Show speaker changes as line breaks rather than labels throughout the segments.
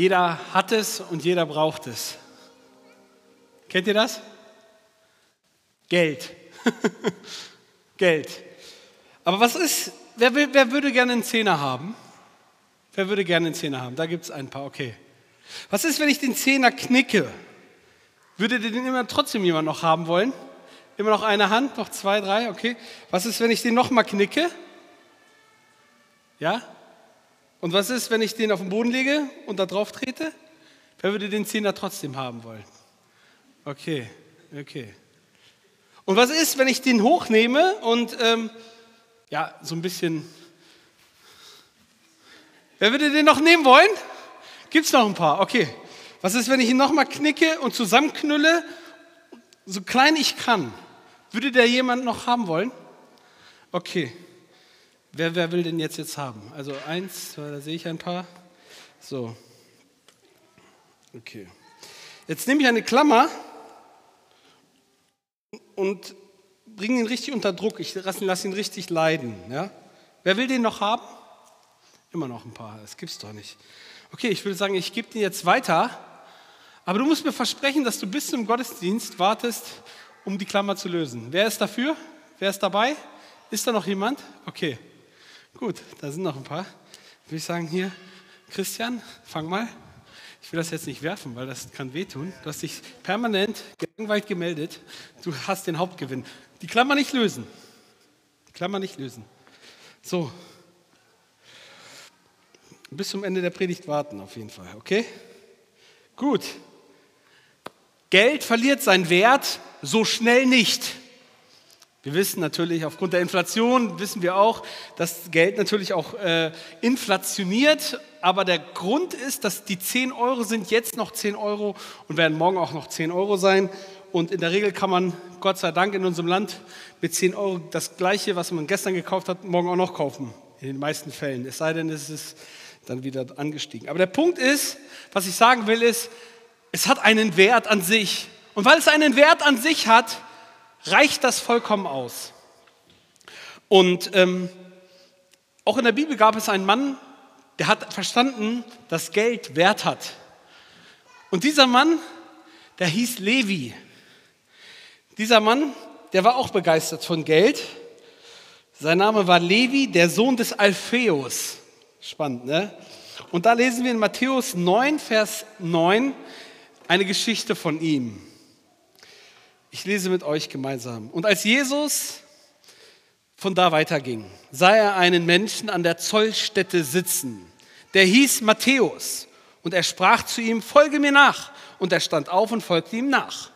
Jeder hat es und jeder braucht es. Kennt ihr das? Geld. Geld. Aber was ist, wer, wer würde gerne einen Zehner haben? Wer würde gerne einen Zehner haben? Da gibt es ein paar, okay. Was ist, wenn ich den Zehner knicke? Würde den immer trotzdem jemand noch haben wollen? Immer noch eine Hand, noch zwei, drei, okay. Was ist, wenn ich den nochmal knicke? Ja? Und was ist, wenn ich den auf den Boden lege und da drauf trete? Wer würde den Zehner trotzdem haben wollen? Okay, okay. Und was ist, wenn ich den hochnehme und ähm, ja, so ein bisschen. Wer würde den noch nehmen wollen? Gibt es noch ein paar? Okay. Was ist, wenn ich ihn nochmal knicke und zusammenknülle, so klein ich kann? Würde der jemand noch haben wollen? Okay. Wer, wer will den jetzt jetzt haben? Also eins, zwei, da sehe ich ein paar. So. Okay. Jetzt nehme ich eine Klammer und bringe ihn richtig unter Druck. Ich lasse ihn richtig leiden. Ja? Wer will den noch haben? Immer noch ein paar. Das gibt's doch nicht. Okay, ich würde sagen, ich gebe den jetzt weiter. Aber du musst mir versprechen, dass du bis zum Gottesdienst wartest, um die Klammer zu lösen. Wer ist dafür? Wer ist dabei? Ist da noch jemand? Okay, gut, da sind noch ein paar. Würde ich sagen, hier, Christian, fang mal. Ich will das jetzt nicht werfen, weil das kann wehtun. Du hast dich permanent gelangweilt gemeldet. Du hast den Hauptgewinn. Die Klammer nicht lösen. Die Klammer nicht lösen. So. Bis zum Ende der Predigt warten, auf jeden Fall, okay? Gut. Geld verliert seinen Wert so schnell nicht. Wir wissen natürlich, aufgrund der Inflation wissen wir auch, dass Geld natürlich auch äh, inflationiert. Aber der Grund ist, dass die 10 Euro sind jetzt noch 10 Euro und werden morgen auch noch 10 Euro sein. Und in der Regel kann man, Gott sei Dank, in unserem Land mit 10 Euro das Gleiche, was man gestern gekauft hat, morgen auch noch kaufen. In den meisten Fällen. Es sei denn, es ist dann wieder angestiegen. Aber der Punkt ist, was ich sagen will, ist, es hat einen Wert an sich. Und weil es einen Wert an sich hat, reicht das vollkommen aus. Und ähm, auch in der Bibel gab es einen Mann, der hat verstanden, dass Geld Wert hat. Und dieser Mann, der hieß Levi. Dieser Mann, der war auch begeistert von Geld. Sein Name war Levi, der Sohn des Alpheus. Spannend, ne? Und da lesen wir in Matthäus 9, Vers 9 eine Geschichte von ihm. Ich lese mit euch gemeinsam. Und als Jesus von da weiterging, sah er einen Menschen an der Zollstätte sitzen. Der hieß Matthäus. Und er sprach zu ihm, folge mir nach. Und er stand auf und folgte ihm nach.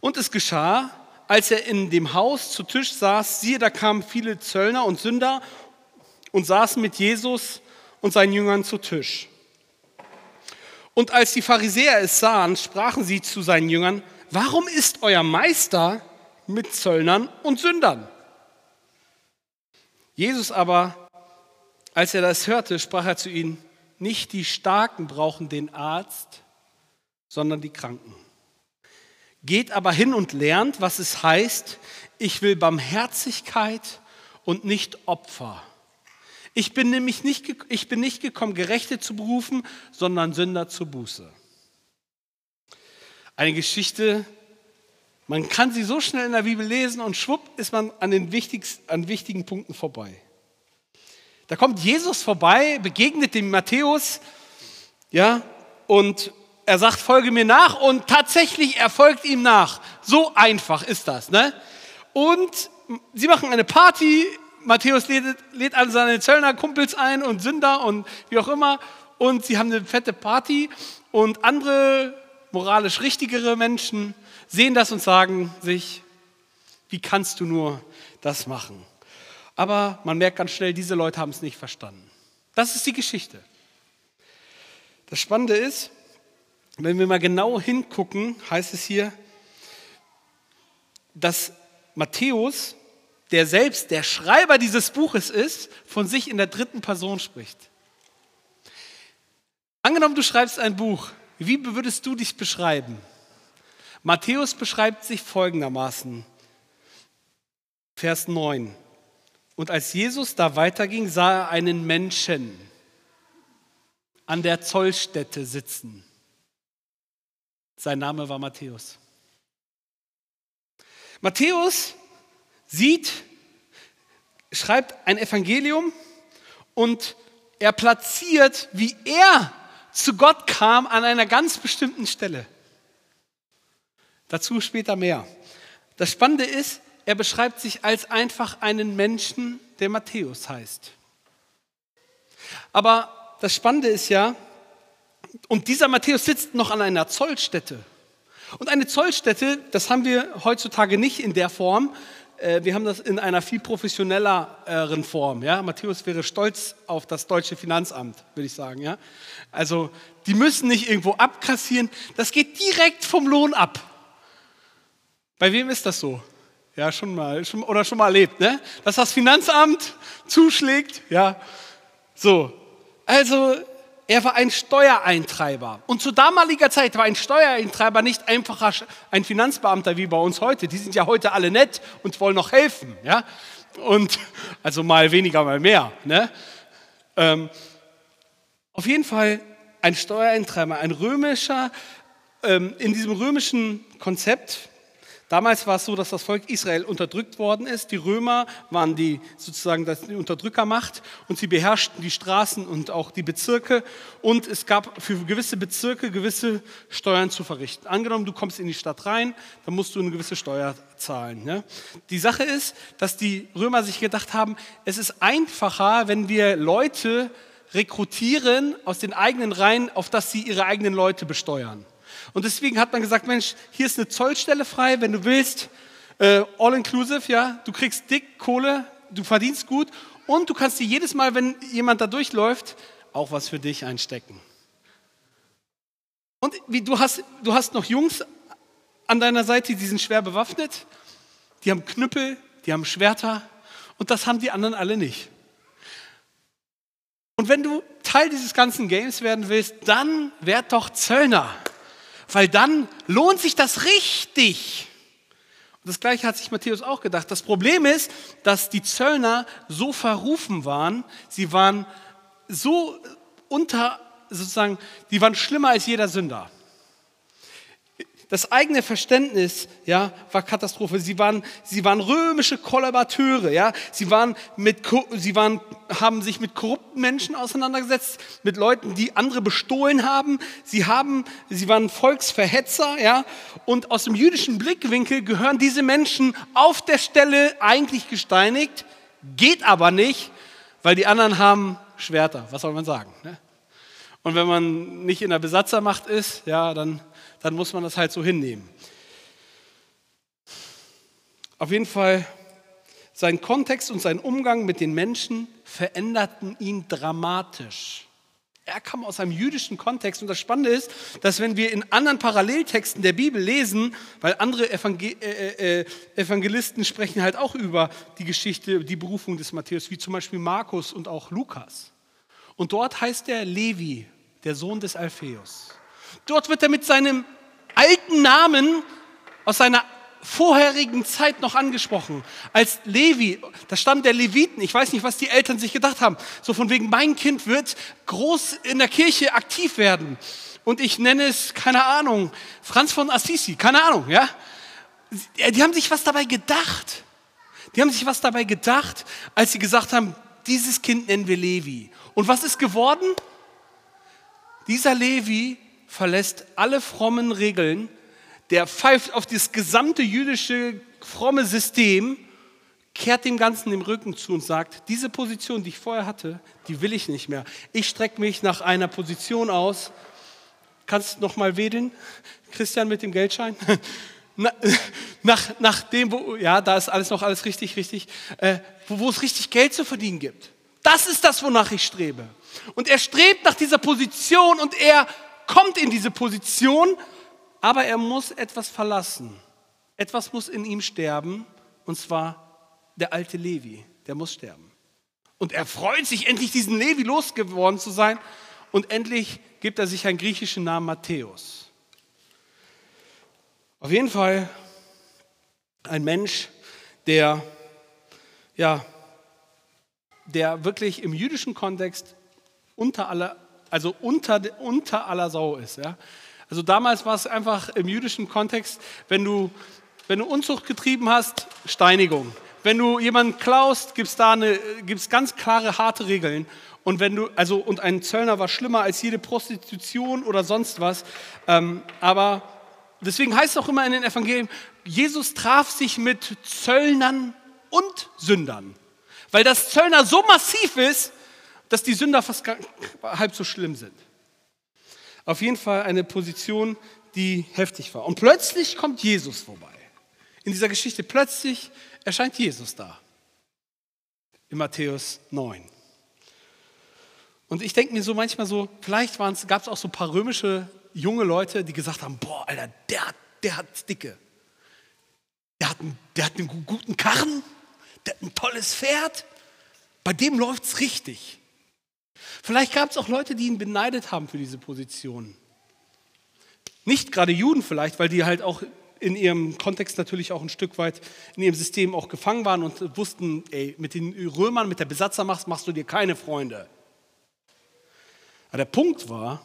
Und es geschah, als er in dem Haus zu Tisch saß, siehe, da kamen viele Zöllner und Sünder und saßen mit Jesus und seinen Jüngern zu Tisch. Und als die Pharisäer es sahen, sprachen sie zu seinen Jüngern, warum ist euer Meister mit Zöllnern und Sündern? Jesus aber, als er das hörte, sprach er zu ihnen, nicht die Starken brauchen den Arzt, sondern die Kranken. Geht aber hin und lernt, was es heißt, ich will Barmherzigkeit und nicht Opfer. Ich bin nämlich nicht, ich bin nicht gekommen, Gerechte zu berufen, sondern Sünder zur Buße. Eine Geschichte, man kann sie so schnell in der Bibel lesen und schwupp ist man an den wichtigsten, an wichtigen Punkten vorbei. Da kommt Jesus vorbei, begegnet dem Matthäus, ja, und er sagt, folge mir nach und tatsächlich er folgt ihm nach. So einfach ist das, ne? Und sie machen eine Party, Matthäus lädt, lädt alle seine Zöllnerkumpels ein und Sünder und wie auch immer und sie haben eine fette Party und andere moralisch richtigere Menschen sehen das und sagen sich, wie kannst du nur das machen? Aber man merkt ganz schnell, diese Leute haben es nicht verstanden. Das ist die Geschichte. Das Spannende ist, wenn wir mal genau hingucken, heißt es hier, dass Matthäus, der selbst der Schreiber dieses Buches ist, von sich in der dritten Person spricht. Angenommen, du schreibst ein Buch wie würdest du dich beschreiben? Matthäus beschreibt sich folgendermaßen. Vers 9. Und als Jesus da weiterging, sah er einen Menschen. an der Zollstätte sitzen. Sein Name war Matthäus. Matthäus sieht, schreibt ein Evangelium und er platziert, wie er zu Gott kam, an einer ganz bestimmten Stelle. Dazu später mehr. Das Spannende ist, er beschreibt sich als einfach einen Menschen, der Matthäus heißt. Aber das Spannende ist ja, und dieser Matthäus sitzt noch an einer Zollstätte. Und eine Zollstätte, das haben wir heutzutage nicht in der Form. Äh, wir haben das in einer viel professionelleren Form. Ja? Matthäus wäre stolz auf das deutsche Finanzamt, würde ich sagen. Ja? Also die müssen nicht irgendwo abkassieren, das geht direkt vom Lohn ab. Bei wem ist das so? Ja, schon mal, schon, oder schon mal erlebt, ne? Dass das Finanzamt zuschlägt, ja. So. Also, er war ein Steuereintreiber. Und zu damaliger Zeit war ein Steuereintreiber nicht einfacher ein Finanzbeamter wie bei uns heute. Die sind ja heute alle nett und wollen noch helfen, ja. Und, also mal weniger, mal mehr, ne? Ähm, auf jeden Fall ein Steuereintreiber, ein römischer, ähm, in diesem römischen Konzept Damals war es so, dass das Volk Israel unterdrückt worden ist. Die Römer waren die, sozusagen die Unterdrückermacht und sie beherrschten die Straßen und auch die Bezirke. Und es gab für gewisse Bezirke gewisse Steuern zu verrichten. Angenommen, du kommst in die Stadt rein, dann musst du eine gewisse Steuer zahlen. Ne? Die Sache ist, dass die Römer sich gedacht haben, es ist einfacher, wenn wir Leute rekrutieren aus den eigenen Reihen, auf dass sie ihre eigenen Leute besteuern. Und deswegen hat man gesagt, Mensch, hier ist eine Zollstelle frei, wenn du willst, äh, all inclusive, ja, du kriegst dick Kohle, du verdienst gut und du kannst dir jedes Mal, wenn jemand da durchläuft, auch was für dich einstecken. Und wie, du, hast, du hast noch Jungs an deiner Seite, die sind schwer bewaffnet, die haben Knüppel, die haben Schwerter und das haben die anderen alle nicht. Und wenn du Teil dieses ganzen Games werden willst, dann werd doch Zöllner weil dann lohnt sich das richtig. Und das gleiche hat sich Matthäus auch gedacht. Das Problem ist, dass die Zöllner so verrufen waren, sie waren so unter, sozusagen, die waren schlimmer als jeder Sünder. Das eigene Verständnis ja, war Katastrophe. Sie waren, sie waren römische Kollaborateure. Ja? Sie, waren mit, sie waren, haben sich mit korrupten Menschen auseinandergesetzt, mit Leuten, die andere bestohlen haben. Sie, haben, sie waren Volksverhetzer. Ja? Und aus dem jüdischen Blickwinkel gehören diese Menschen auf der Stelle eigentlich gesteinigt, geht aber nicht, weil die anderen haben Schwerter. Was soll man sagen? Ne? Und wenn man nicht in der Besatzermacht ist, ja, dann dann muss man das halt so hinnehmen. Auf jeden Fall, sein Kontext und sein Umgang mit den Menschen veränderten ihn dramatisch. Er kam aus einem jüdischen Kontext und das Spannende ist, dass wenn wir in anderen Paralleltexten der Bibel lesen, weil andere Evangel äh, äh, Evangelisten sprechen halt auch über die Geschichte, die Berufung des Matthäus, wie zum Beispiel Markus und auch Lukas. Und dort heißt er Levi, der Sohn des Alpheus. Dort wird er mit seinem alten Namen aus seiner vorherigen Zeit noch angesprochen. Als Levi, das Stamm der Leviten. Ich weiß nicht, was die Eltern sich gedacht haben. So von wegen, mein Kind wird groß in der Kirche aktiv werden. Und ich nenne es, keine Ahnung, Franz von Assisi, keine Ahnung, ja. Die haben sich was dabei gedacht. Die haben sich was dabei gedacht, als sie gesagt haben, dieses Kind nennen wir Levi. Und was ist geworden? Dieser Levi verlässt alle frommen Regeln, der pfeift auf das gesamte jüdische fromme System, kehrt dem Ganzen den Rücken zu und sagt, diese Position, die ich vorher hatte, die will ich nicht mehr. Ich strecke mich nach einer Position aus. Kannst noch mal wedeln, Christian, mit dem Geldschein? nach, nach dem, wo, ja, da ist alles noch alles richtig, richtig, äh, wo, wo es richtig Geld zu verdienen gibt. Das ist das, wonach ich strebe. Und er strebt nach dieser Position und er kommt in diese Position, aber er muss etwas verlassen. Etwas muss in ihm sterben, und zwar der alte Levi, der muss sterben. Und er freut sich, endlich diesen Levi losgeworden zu sein. Und endlich gibt er sich einen griechischen Namen Matthäus. Auf jeden Fall ein Mensch, der, ja, der wirklich im jüdischen Kontext unter aller also unter, unter aller Sau ist. Ja? Also damals war es einfach im jüdischen Kontext, wenn du, wenn du Unzucht getrieben hast, Steinigung. Wenn du jemanden klaust, gibt es da eine, gibt's ganz klare, harte Regeln. Und wenn du, also, und ein Zöllner war schlimmer als jede Prostitution oder sonst was. Ähm, aber deswegen heißt es auch immer in den Evangelien, Jesus traf sich mit Zöllnern und Sündern. Weil das Zöllner so massiv ist, dass die Sünder fast halb so schlimm sind. Auf jeden Fall eine Position, die heftig war. Und plötzlich kommt Jesus vorbei. In dieser Geschichte plötzlich erscheint Jesus da. In Matthäus 9. Und ich denke mir so manchmal so, vielleicht gab es auch so ein paar römische junge Leute, die gesagt haben, boah, Alter, der, der hat dicke. Der hat, einen, der hat einen guten Karren, der hat ein tolles Pferd. Bei dem läuft es richtig. Vielleicht gab es auch Leute, die ihn beneidet haben für diese Position. Nicht gerade Juden vielleicht, weil die halt auch in ihrem Kontext natürlich auch ein Stück weit in ihrem System auch gefangen waren und wussten, ey, mit den Römern, mit der Besatzermacht machst du dir keine Freunde. Aber der Punkt war,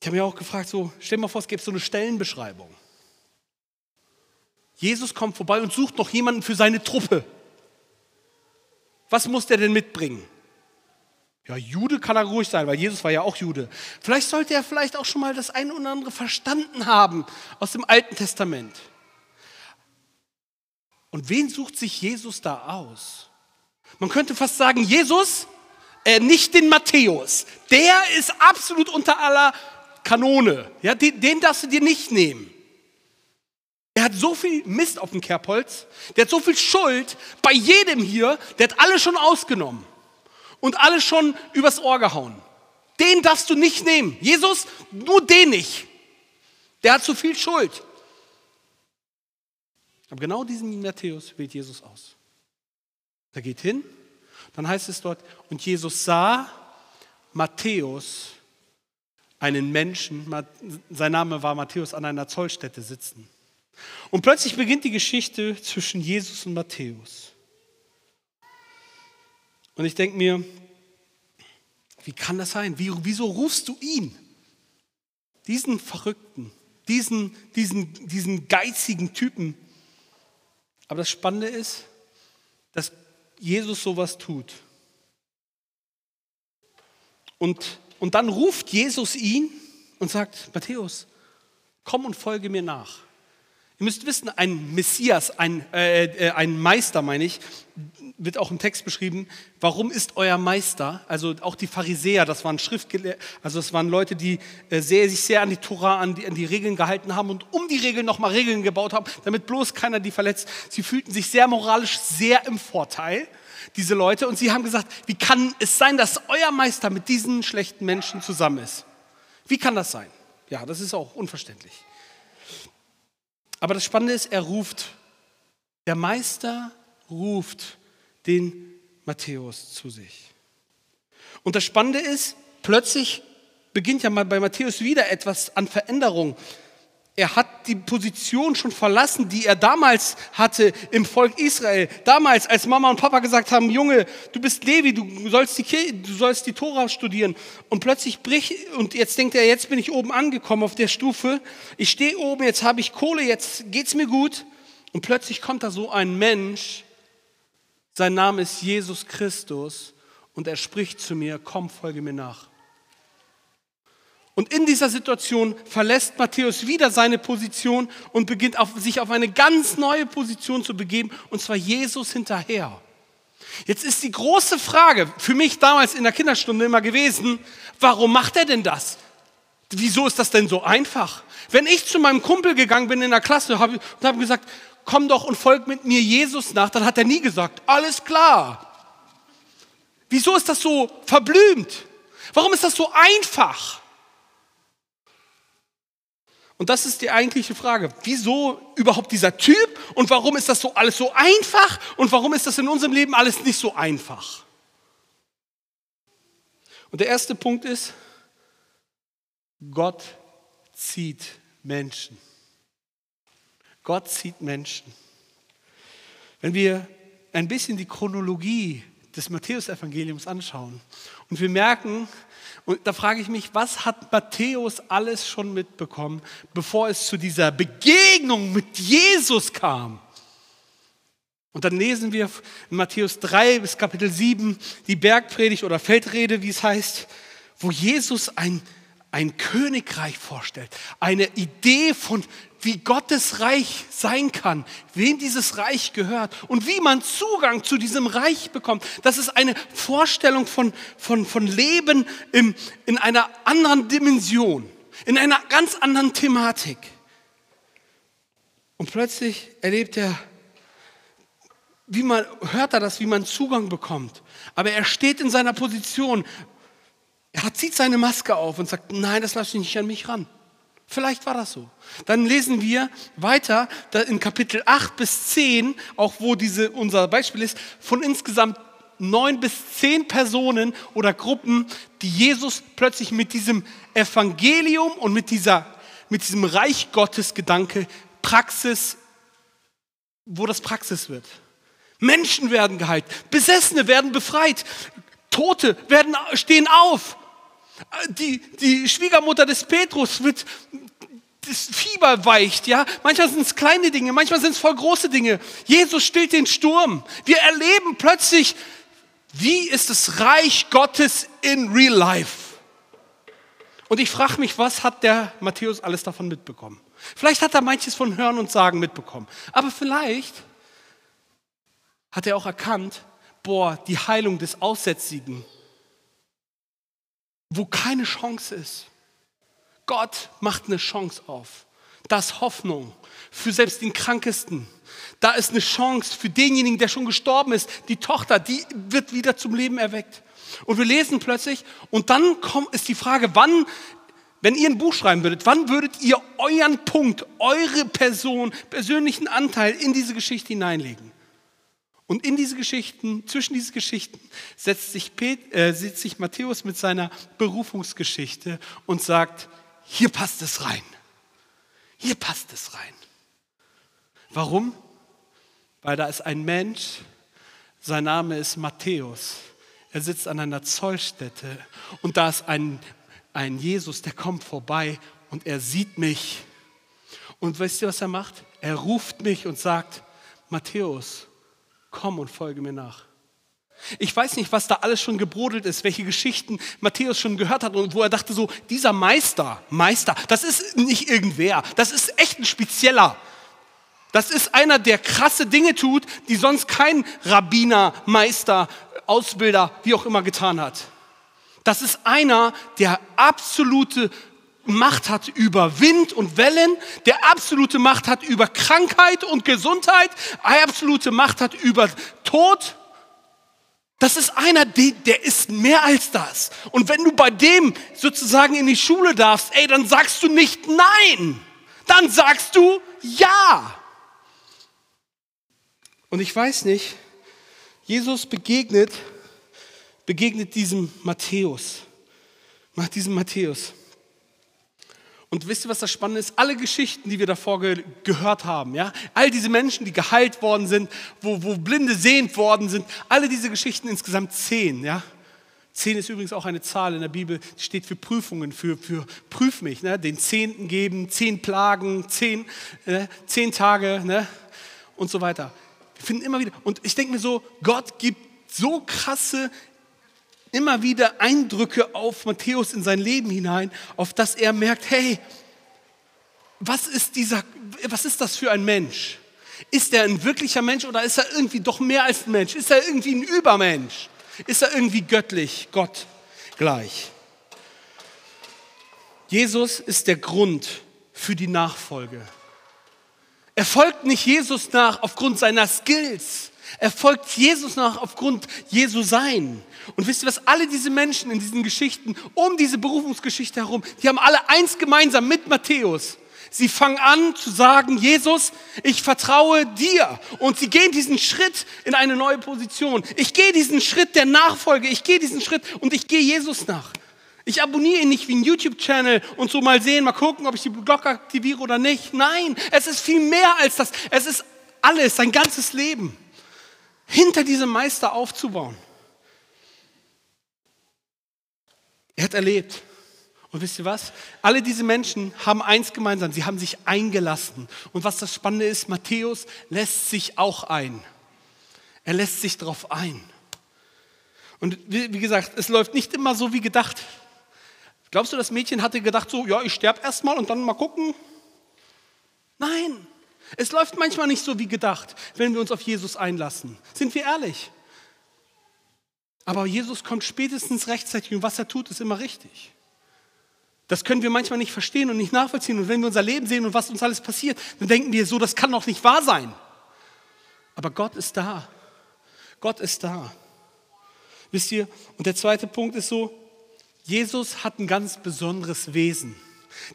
ich habe mir auch gefragt, so, stell dir mal vor, es gäbe so eine Stellenbeschreibung. Jesus kommt vorbei und sucht noch jemanden für seine Truppe. Was muss der denn mitbringen? Ja, Jude kann er ruhig sein, weil Jesus war ja auch Jude. Vielleicht sollte er vielleicht auch schon mal das eine oder andere verstanden haben aus dem Alten Testament. Und wen sucht sich Jesus da aus? Man könnte fast sagen, Jesus, äh, nicht den Matthäus. Der ist absolut unter aller Kanone. Ja, den, den darfst du dir nicht nehmen. Der hat so viel Mist auf dem Kerbholz, der hat so viel Schuld bei jedem hier, der hat alle schon ausgenommen und alle schon übers Ohr gehauen. Den darfst du nicht nehmen. Jesus, nur den nicht. Der hat zu viel Schuld. Aber genau diesen Matthäus wählt Jesus aus. Er geht hin, dann heißt es dort, und Jesus sah Matthäus, einen Menschen, sein Name war Matthäus, an einer Zollstätte sitzen. Und plötzlich beginnt die Geschichte zwischen Jesus und Matthäus. Und ich denke mir, wie kann das sein? Wie, wieso rufst du ihn? Diesen Verrückten, diesen, diesen, diesen geizigen Typen. Aber das Spannende ist, dass Jesus sowas tut. Und, und dann ruft Jesus ihn und sagt, Matthäus, komm und folge mir nach. Ihr müsst wissen, ein Messias, ein, äh, äh, ein Meister, meine ich, wird auch im Text beschrieben. Warum ist euer Meister? Also auch die Pharisäer, das waren Schriftgelehrte, also das waren Leute, die äh, sehr, sich sehr an die Tora, an die, an die Regeln gehalten haben und um die Regeln nochmal Regeln gebaut haben, damit bloß keiner die verletzt. Sie fühlten sich sehr moralisch sehr im Vorteil, diese Leute, und sie haben gesagt, wie kann es sein, dass euer Meister mit diesen schlechten Menschen zusammen ist? Wie kann das sein? Ja, das ist auch unverständlich. Aber das Spannende ist, er ruft, der Meister ruft den Matthäus zu sich. Und das Spannende ist, plötzlich beginnt ja mal bei Matthäus wieder etwas an Veränderung. Er hat die Position schon verlassen, die er damals hatte im Volk Israel. Damals, als Mama und Papa gesagt haben, Junge, du bist Levi, du sollst die, du sollst die Tora studieren. Und plötzlich bricht, und jetzt denkt er, jetzt bin ich oben angekommen auf der Stufe. Ich stehe oben, jetzt habe ich Kohle, jetzt geht's mir gut. Und plötzlich kommt da so ein Mensch, sein Name ist Jesus Christus, und er spricht zu mir, komm, folge mir nach. Und in dieser Situation verlässt Matthäus wieder seine Position und beginnt auf, sich auf eine ganz neue Position zu begeben, und zwar Jesus hinterher. Jetzt ist die große Frage für mich damals in der Kinderstunde immer gewesen, warum macht er denn das? Wieso ist das denn so einfach? Wenn ich zu meinem Kumpel gegangen bin in der Klasse und habe gesagt, komm doch und folg mit mir Jesus nach, dann hat er nie gesagt, alles klar. Wieso ist das so verblümt? Warum ist das so einfach? Und das ist die eigentliche Frage. Wieso überhaupt dieser Typ und warum ist das so alles so einfach und warum ist das in unserem Leben alles nicht so einfach? Und der erste Punkt ist, Gott zieht Menschen. Gott zieht Menschen. Wenn wir ein bisschen die Chronologie des Matthäusevangeliums anschauen und wir merken, und da frage ich mich, was hat Matthäus alles schon mitbekommen, bevor es zu dieser Begegnung mit Jesus kam? Und dann lesen wir in Matthäus 3 bis Kapitel 7 die Bergpredigt oder Feldrede, wie es heißt, wo Jesus ein, ein Königreich vorstellt. Eine Idee von, wie Gottes Reich sein kann, wem dieses Reich gehört und wie man Zugang zu diesem Reich bekommt. Das ist eine Vorstellung von, von, von Leben im, in einer anderen Dimension, in einer ganz anderen Thematik. Und plötzlich erlebt er wie man, hört er das, wie man Zugang bekommt. Aber er steht in seiner Position. Er zieht seine Maske auf und sagt, nein, das lasse ich nicht an mich ran. Vielleicht war das so. Dann lesen wir weiter in Kapitel 8 bis 10, auch wo diese, unser Beispiel ist, von insgesamt neun bis zehn Personen oder Gruppen, die Jesus plötzlich mit diesem Evangelium und mit, dieser, mit diesem Reich Gottes Gedanke Praxis, wo das Praxis wird. Menschen werden geheilt, Besessene werden befreit, Tote werden, stehen auf. Die, die Schwiegermutter des Petrus wird, das Fieber weicht, ja. Manchmal sind es kleine Dinge, manchmal sind es voll große Dinge. Jesus stillt den Sturm. Wir erleben plötzlich, wie ist das Reich Gottes in real life? Und ich frage mich, was hat der Matthäus alles davon mitbekommen? Vielleicht hat er manches von Hören und Sagen mitbekommen. Aber vielleicht hat er auch erkannt, boah, die Heilung des Aussätzigen, wo keine Chance ist. Gott macht eine Chance auf. Da ist Hoffnung für selbst den Krankesten. Da ist eine Chance für denjenigen, der schon gestorben ist. Die Tochter, die wird wieder zum Leben erweckt. Und wir lesen plötzlich, und dann ist die Frage, wann, wenn ihr ein Buch schreiben würdet, wann würdet ihr euren Punkt, eure Person, persönlichen Anteil in diese Geschichte hineinlegen? Und in diese Geschichten, zwischen diese Geschichten, setzt sich, Pet, äh, setzt sich Matthäus mit seiner Berufungsgeschichte und sagt, hier passt es rein. Hier passt es rein. Warum? Weil da ist ein Mensch, sein Name ist Matthäus. Er sitzt an einer Zollstätte und da ist ein, ein Jesus, der kommt vorbei und er sieht mich. Und wisst ihr, was er macht? Er ruft mich und sagt, Matthäus, komm und folge mir nach. Ich weiß nicht, was da alles schon gebrodelt ist, welche Geschichten Matthäus schon gehört hat und wo er dachte so, dieser Meister, Meister, das ist nicht irgendwer, das ist echt ein spezieller. Das ist einer, der krasse Dinge tut, die sonst kein Rabbiner, Meister, Ausbilder, wie auch immer getan hat. Das ist einer, der absolute Macht hat über Wind und Wellen, der absolute Macht hat über Krankheit und Gesundheit, absolute Macht hat über Tod. Das ist einer, der ist mehr als das. Und wenn du bei dem sozusagen in die Schule darfst, ey, dann sagst du nicht nein, dann sagst du ja. Und ich weiß nicht, Jesus begegnet, begegnet diesem Matthäus, macht diesem Matthäus. Und wisst ihr, was das Spannende ist? Alle Geschichten, die wir davor ge gehört haben, ja, all diese Menschen, die geheilt worden sind, wo, wo Blinde sehend worden sind, alle diese Geschichten insgesamt zehn, ja. Zehn ist übrigens auch eine Zahl in der Bibel, die steht für Prüfungen, für, für prüf mich, ne? den Zehnten geben, zehn Plagen, zehn, äh, zehn Tage ne? und so weiter. Wir finden immer wieder, und ich denke mir so, Gott gibt so krasse immer wieder Eindrücke auf Matthäus in sein Leben hinein, auf das er merkt, hey, was ist, dieser, was ist das für ein Mensch? Ist er ein wirklicher Mensch oder ist er irgendwie doch mehr als ein Mensch? Ist er irgendwie ein Übermensch? Ist er irgendwie göttlich, Gott gleich? Jesus ist der Grund für die Nachfolge. Er folgt nicht Jesus nach aufgrund seiner Skills. Er folgt Jesus nach aufgrund Jesu Sein. Und wisst ihr was? Alle diese Menschen in diesen Geschichten, um diese Berufungsgeschichte herum, die haben alle eins gemeinsam mit Matthäus. Sie fangen an zu sagen, Jesus, ich vertraue dir. Und sie gehen diesen Schritt in eine neue Position. Ich gehe diesen Schritt der Nachfolge. Ich gehe diesen Schritt und ich gehe Jesus nach. Ich abonniere ihn nicht wie ein YouTube-Channel und so mal sehen, mal gucken, ob ich die Glocke aktiviere oder nicht. Nein, es ist viel mehr als das. Es ist alles, sein ganzes Leben hinter diesem Meister aufzubauen. Er hat erlebt. Und wisst ihr was? Alle diese Menschen haben eins gemeinsam, sie haben sich eingelassen. Und was das Spannende ist, Matthäus lässt sich auch ein. Er lässt sich darauf ein. Und wie gesagt, es läuft nicht immer so wie gedacht. Glaubst du, das Mädchen hatte gedacht, so, ja, ich sterbe erstmal und dann mal gucken? Nein, es läuft manchmal nicht so wie gedacht, wenn wir uns auf Jesus einlassen. Sind wir ehrlich? Aber Jesus kommt spätestens rechtzeitig und was er tut, ist immer richtig. Das können wir manchmal nicht verstehen und nicht nachvollziehen. Und wenn wir unser Leben sehen und was uns alles passiert, dann denken wir so, das kann doch nicht wahr sein. Aber Gott ist da. Gott ist da. Wisst ihr? Und der zweite Punkt ist so, Jesus hat ein ganz besonderes Wesen.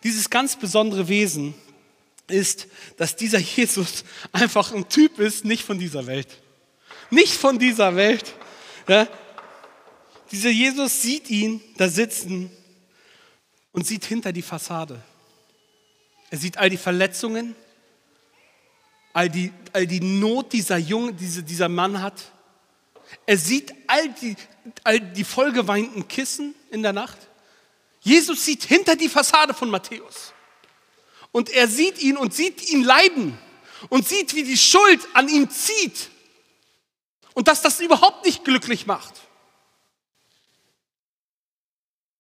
Dieses ganz besondere Wesen ist, dass dieser Jesus einfach ein Typ ist, nicht von dieser Welt. Nicht von dieser Welt. Ja? Dieser Jesus sieht ihn da sitzen und sieht hinter die Fassade. Er sieht all die Verletzungen, all die, all die Not, dieser Junge, diese, dieser Mann hat. Er sieht all die, all die vollgeweinten Kissen in der Nacht. Jesus sieht hinter die Fassade von Matthäus. Und er sieht ihn und sieht ihn leiden und sieht, wie die Schuld an ihm zieht. Und dass das überhaupt nicht glücklich macht.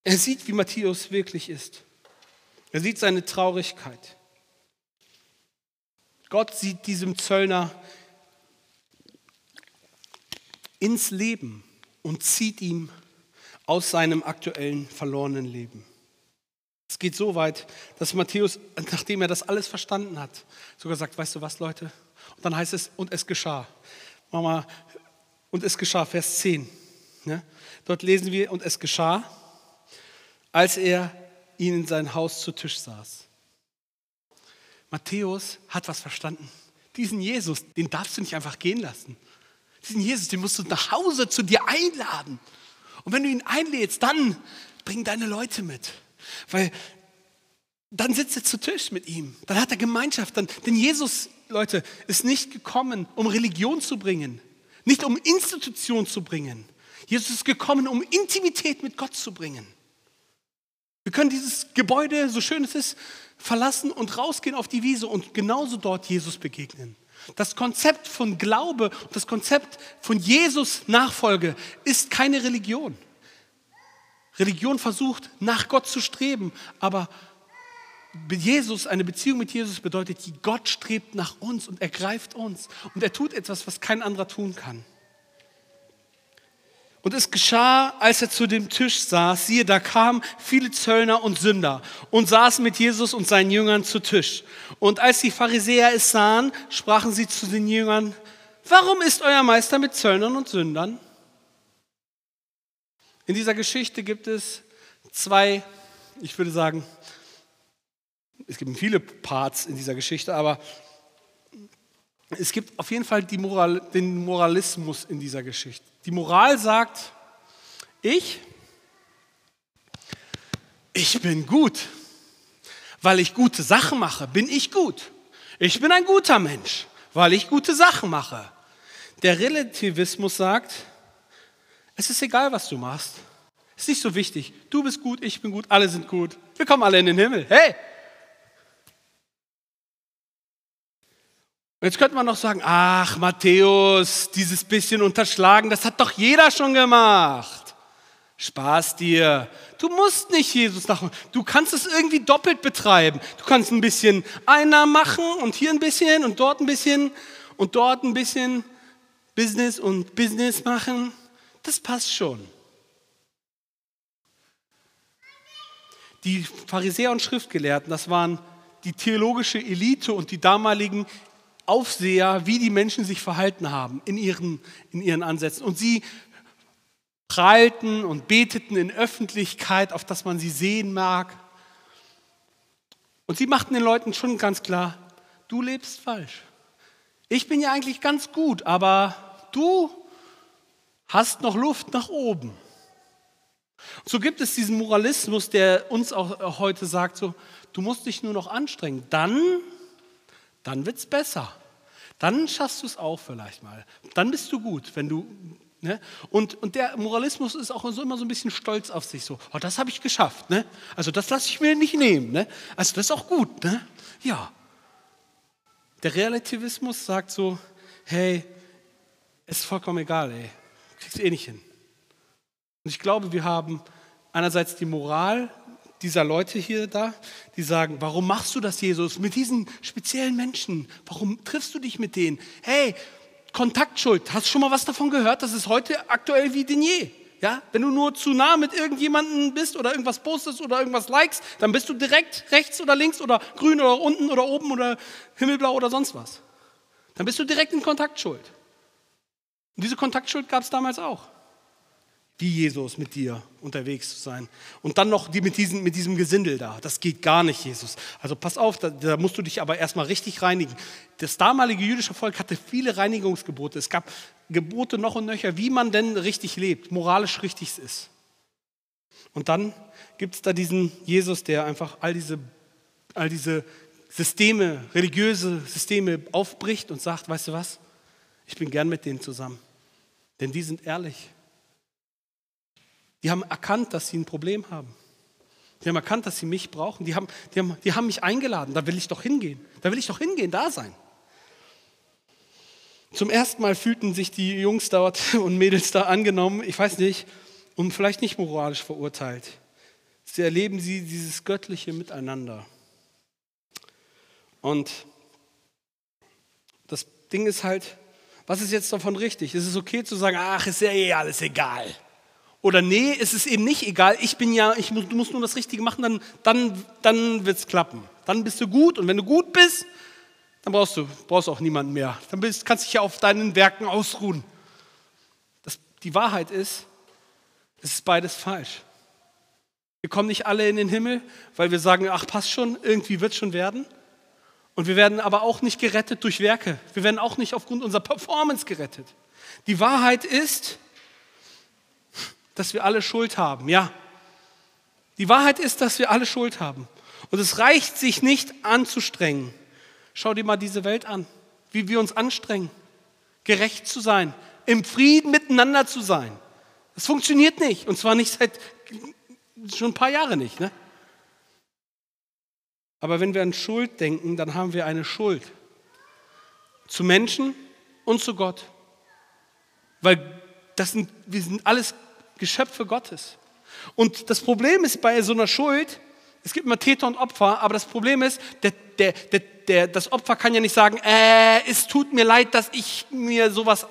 Er sieht, wie Matthäus wirklich ist. Er sieht seine Traurigkeit. Gott sieht diesem Zöllner ins Leben und zieht ihm aus seinem aktuellen verlorenen Leben. Es geht so weit, dass Matthäus, nachdem er das alles verstanden hat, sogar sagt, weißt du was, Leute? Und dann heißt es, und es geschah. Mama, und es geschah, Vers 10. Ne? Dort lesen wir, und es geschah, als er ihn in sein Haus zu Tisch saß. Matthäus hat was verstanden. Diesen Jesus, den darfst du nicht einfach gehen lassen. Diesen Jesus, den musst du nach Hause zu dir einladen. Und wenn du ihn einlädst, dann bring deine Leute mit. Weil dann sitzt er zu Tisch mit ihm. Dann hat er Gemeinschaft. Dann, denn Jesus, Leute, ist nicht gekommen, um Religion zu bringen. Nicht um Institution zu bringen. Jesus ist gekommen, um Intimität mit Gott zu bringen. Wir können dieses Gebäude, so schön es ist, verlassen und rausgehen auf die Wiese und genauso dort Jesus begegnen. Das Konzept von Glaube, das Konzept von Jesus Nachfolge ist keine Religion. Religion versucht, nach Gott zu streben, aber Jesus, eine Beziehung mit Jesus bedeutet, Gott strebt nach uns und ergreift uns und er tut etwas, was kein anderer tun kann. Und es geschah, als er zu dem Tisch saß, siehe, da kamen viele Zöllner und Sünder und saßen mit Jesus und seinen Jüngern zu Tisch. Und als die Pharisäer es sahen, sprachen sie zu den Jüngern, warum ist euer Meister mit Zöllnern und Sündern? In dieser Geschichte gibt es zwei, ich würde sagen, es gibt viele Parts in dieser Geschichte, aber es gibt auf jeden Fall Moral, den Moralismus in dieser Geschichte. Die Moral sagt, ich, ich bin gut. Weil ich gute Sachen mache, bin ich gut. Ich bin ein guter Mensch, weil ich gute Sachen mache. Der Relativismus sagt, es ist egal, was du machst. Es ist nicht so wichtig. Du bist gut, ich bin gut, alle sind gut. Wir kommen alle in den Himmel. Hey, jetzt könnte man noch sagen, ach Matthäus, dieses bisschen unterschlagen, das hat doch jeder schon gemacht. Spaß dir. Du musst nicht Jesus nachmachen. Du kannst es irgendwie doppelt betreiben. Du kannst ein bisschen einer machen und hier ein bisschen und dort ein bisschen und dort ein bisschen Business und Business machen. Das passt schon. Die Pharisäer und Schriftgelehrten, das waren die theologische Elite und die damaligen Aufseher, wie die Menschen sich verhalten haben in ihren, in ihren Ansätzen. Und sie prahlten und beteten in Öffentlichkeit, auf dass man sie sehen mag. Und sie machten den Leuten schon ganz klar, du lebst falsch. Ich bin ja eigentlich ganz gut, aber du hast noch Luft nach oben. So gibt es diesen Moralismus, der uns auch heute sagt, so, du musst dich nur noch anstrengen, dann, dann wird es besser. Dann schaffst du es auch vielleicht mal. Dann bist du gut, wenn du Ne? Und, und der Moralismus ist auch so immer so ein bisschen stolz auf sich. So, oh, das habe ich geschafft. Ne? Also das lasse ich mir nicht nehmen. Ne? Also das ist auch gut. Ne? Ja. Der Relativismus sagt so, hey, ist vollkommen egal, ey. Du kriegst eh nicht hin. Und ich glaube, wir haben einerseits die Moral dieser Leute hier da, die sagen, warum machst du das, Jesus, mit diesen speziellen Menschen? Warum triffst du dich mit denen? Hey, Kontaktschuld, hast du schon mal was davon gehört? Das ist heute aktuell wie denn je. Ja? Wenn du nur zu nah mit irgendjemandem bist oder irgendwas postest oder irgendwas likest, dann bist du direkt rechts oder links oder grün oder unten oder oben oder himmelblau oder sonst was. Dann bist du direkt in Kontaktschuld. Und diese Kontaktschuld gab es damals auch wie Jesus mit dir unterwegs zu sein. Und dann noch die mit, diesem, mit diesem Gesindel da. Das geht gar nicht, Jesus. Also pass auf, da, da musst du dich aber erstmal richtig reinigen. Das damalige jüdische Volk hatte viele Reinigungsgebote. Es gab Gebote noch und nöcher, wie man denn richtig lebt, moralisch richtig ist. Und dann gibt es da diesen Jesus, der einfach all diese, all diese Systeme, religiöse Systeme aufbricht und sagt, weißt du was, ich bin gern mit denen zusammen. Denn die sind ehrlich. Die haben erkannt, dass sie ein Problem haben. Die haben erkannt, dass sie mich brauchen. Die haben, die haben, die haben mich eingeladen. Da will ich doch hingehen. Da will ich doch hingehen, da sein. Zum ersten Mal fühlten sich die Jungs dort und Mädels da angenommen, ich weiß nicht, und vielleicht nicht moralisch verurteilt. Sie erleben sie dieses göttliche Miteinander. Und das Ding ist halt, was ist jetzt davon richtig? Ist es okay zu sagen, ach, ist ja eh alles egal? Oder nee, es ist eben nicht egal, ich bin ja, ich muss, du musst nur das Richtige machen, dann, dann, dann wird es klappen. Dann bist du gut und wenn du gut bist, dann brauchst du brauchst auch niemanden mehr. Dann bist, kannst du dich ja auf deinen Werken ausruhen. Das, die Wahrheit ist, es ist beides falsch. Wir kommen nicht alle in den Himmel, weil wir sagen, ach passt schon, irgendwie wird es schon werden. Und wir werden aber auch nicht gerettet durch Werke. Wir werden auch nicht aufgrund unserer Performance gerettet. Die Wahrheit ist, dass wir alle Schuld haben. Ja. Die Wahrheit ist, dass wir alle Schuld haben. Und es reicht sich nicht anzustrengen. Schau dir mal diese Welt an, wie wir uns anstrengen, gerecht zu sein, im Frieden miteinander zu sein. Das funktioniert nicht. Und zwar nicht seit schon ein paar Jahren nicht. Ne? Aber wenn wir an Schuld denken, dann haben wir eine Schuld. Zu Menschen und zu Gott. Weil das sind, wir sind alles Geschöpfe Gottes. Und das Problem ist bei so einer Schuld, es gibt immer Täter und Opfer, aber das Problem ist, der, der, der, der, das Opfer kann ja nicht sagen, äh, es tut mir leid, dass ich mir sowas,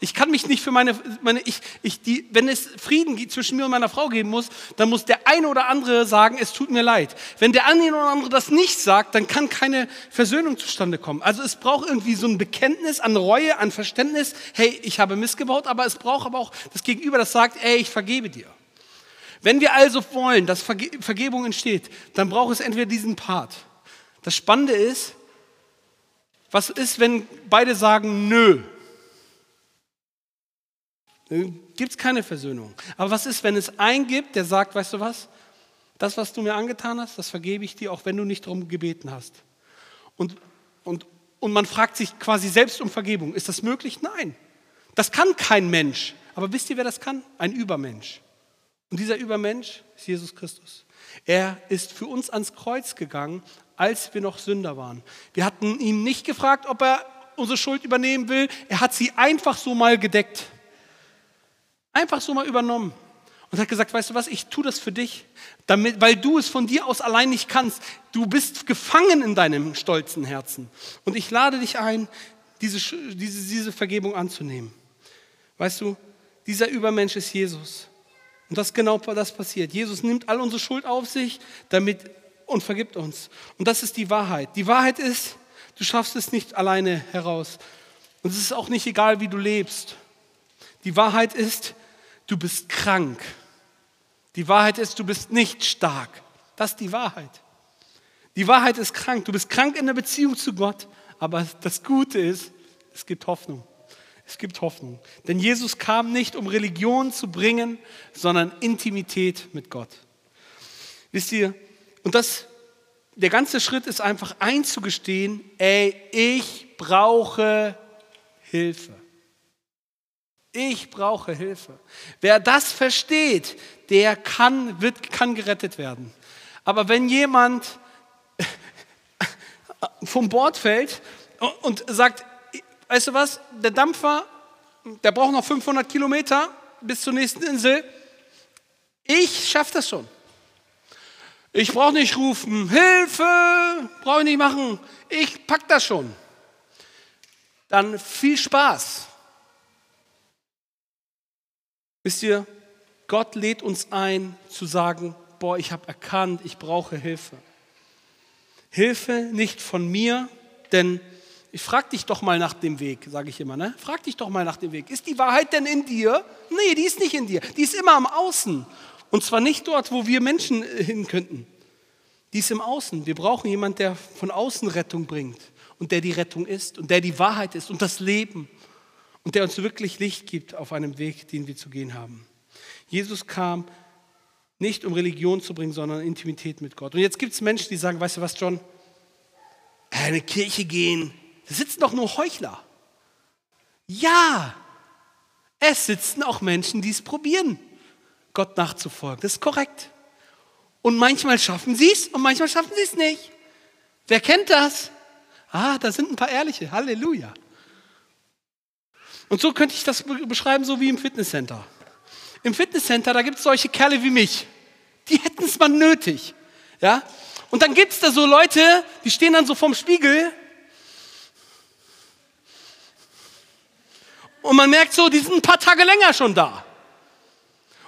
ich kann mich nicht für meine, meine ich, ich, die, wenn es Frieden zwischen mir und meiner Frau geben muss, dann muss der eine oder andere sagen, es tut mir leid. Wenn der eine oder andere das nicht sagt, dann kann keine Versöhnung zustande kommen. Also es braucht irgendwie so ein Bekenntnis an Reue, an Verständnis, hey, ich habe missgebaut, aber es braucht aber auch das Gegenüber, das sagt, ey, ich vergebe dir. Wenn wir also wollen, dass Vergebung entsteht, dann braucht es entweder diesen Part. Das Spannende ist, was ist, wenn beide sagen Nö? Gibt es keine Versöhnung. Aber was ist, wenn es einen gibt, der sagt, weißt du was, das, was du mir angetan hast, das vergebe ich dir, auch wenn du nicht darum gebeten hast. Und, und, und man fragt sich quasi selbst um Vergebung. Ist das möglich? Nein. Das kann kein Mensch. Aber wisst ihr, wer das kann? Ein Übermensch. Und dieser Übermensch ist Jesus Christus. Er ist für uns ans Kreuz gegangen, als wir noch Sünder waren. Wir hatten ihn nicht gefragt, ob er unsere Schuld übernehmen will. Er hat sie einfach so mal gedeckt. Einfach so mal übernommen. Und hat gesagt, weißt du was, ich tue das für dich, damit, weil du es von dir aus allein nicht kannst. Du bist gefangen in deinem stolzen Herzen. Und ich lade dich ein, diese, diese, diese Vergebung anzunehmen. Weißt du, dieser Übermensch ist Jesus. Und das genau das passiert. Jesus nimmt all unsere Schuld auf sich damit, und vergibt uns. Und das ist die Wahrheit. Die Wahrheit ist, du schaffst es nicht alleine heraus. Und es ist auch nicht egal, wie du lebst. Die Wahrheit ist, du bist krank. Die Wahrheit ist, du bist nicht stark. Das ist die Wahrheit. Die Wahrheit ist krank. Du bist krank in der Beziehung zu Gott. Aber das Gute ist, es gibt Hoffnung. Es gibt Hoffnung. Denn Jesus kam nicht, um Religion zu bringen, sondern Intimität mit Gott. Wisst ihr, und das, der ganze Schritt ist einfach einzugestehen, ey, ich brauche Hilfe. Ich brauche Hilfe. Wer das versteht, der kann, wird, kann gerettet werden. Aber wenn jemand vom Bord fällt und sagt, weißt du was, der Dampfer, der braucht noch 500 Kilometer bis zur nächsten Insel, ich schaffe das schon. Ich brauche nicht rufen, Hilfe, brauche ich nicht machen, ich pack das schon. Dann viel Spaß. Wisst ihr, Gott lädt uns ein zu sagen, boah, ich habe erkannt, ich brauche Hilfe. Hilfe nicht von mir, denn ich frag dich doch mal nach dem Weg, sage ich immer, ne? Frag dich doch mal nach dem Weg. Ist die Wahrheit denn in dir? Nee, die ist nicht in dir. Die ist immer am Außen. Und zwar nicht dort, wo wir Menschen äh, hin könnten. Die ist im Außen. Wir brauchen jemanden, der von außen Rettung bringt und der die Rettung ist und der die Wahrheit ist und das Leben und der uns wirklich Licht gibt auf einem Weg, den wir zu gehen haben. Jesus kam nicht, um Religion zu bringen, sondern Intimität mit Gott. Und jetzt gibt es Menschen, die sagen, weißt du was, John? Eine Kirche gehen, da sitzen doch nur Heuchler. Ja, es sitzen auch Menschen, die es probieren, Gott nachzufolgen. Das ist korrekt. Und manchmal schaffen sie es und manchmal schaffen sie es nicht. Wer kennt das? Ah, da sind ein paar Ehrliche. Halleluja. Und so könnte ich das beschreiben, so wie im Fitnesscenter. Im Fitnesscenter, da gibt es solche Kerle wie mich. Die hätten es mal nötig. Ja? Und dann gibt es da so Leute, die stehen dann so vorm Spiegel. Und man merkt so, die sind ein paar Tage länger schon da.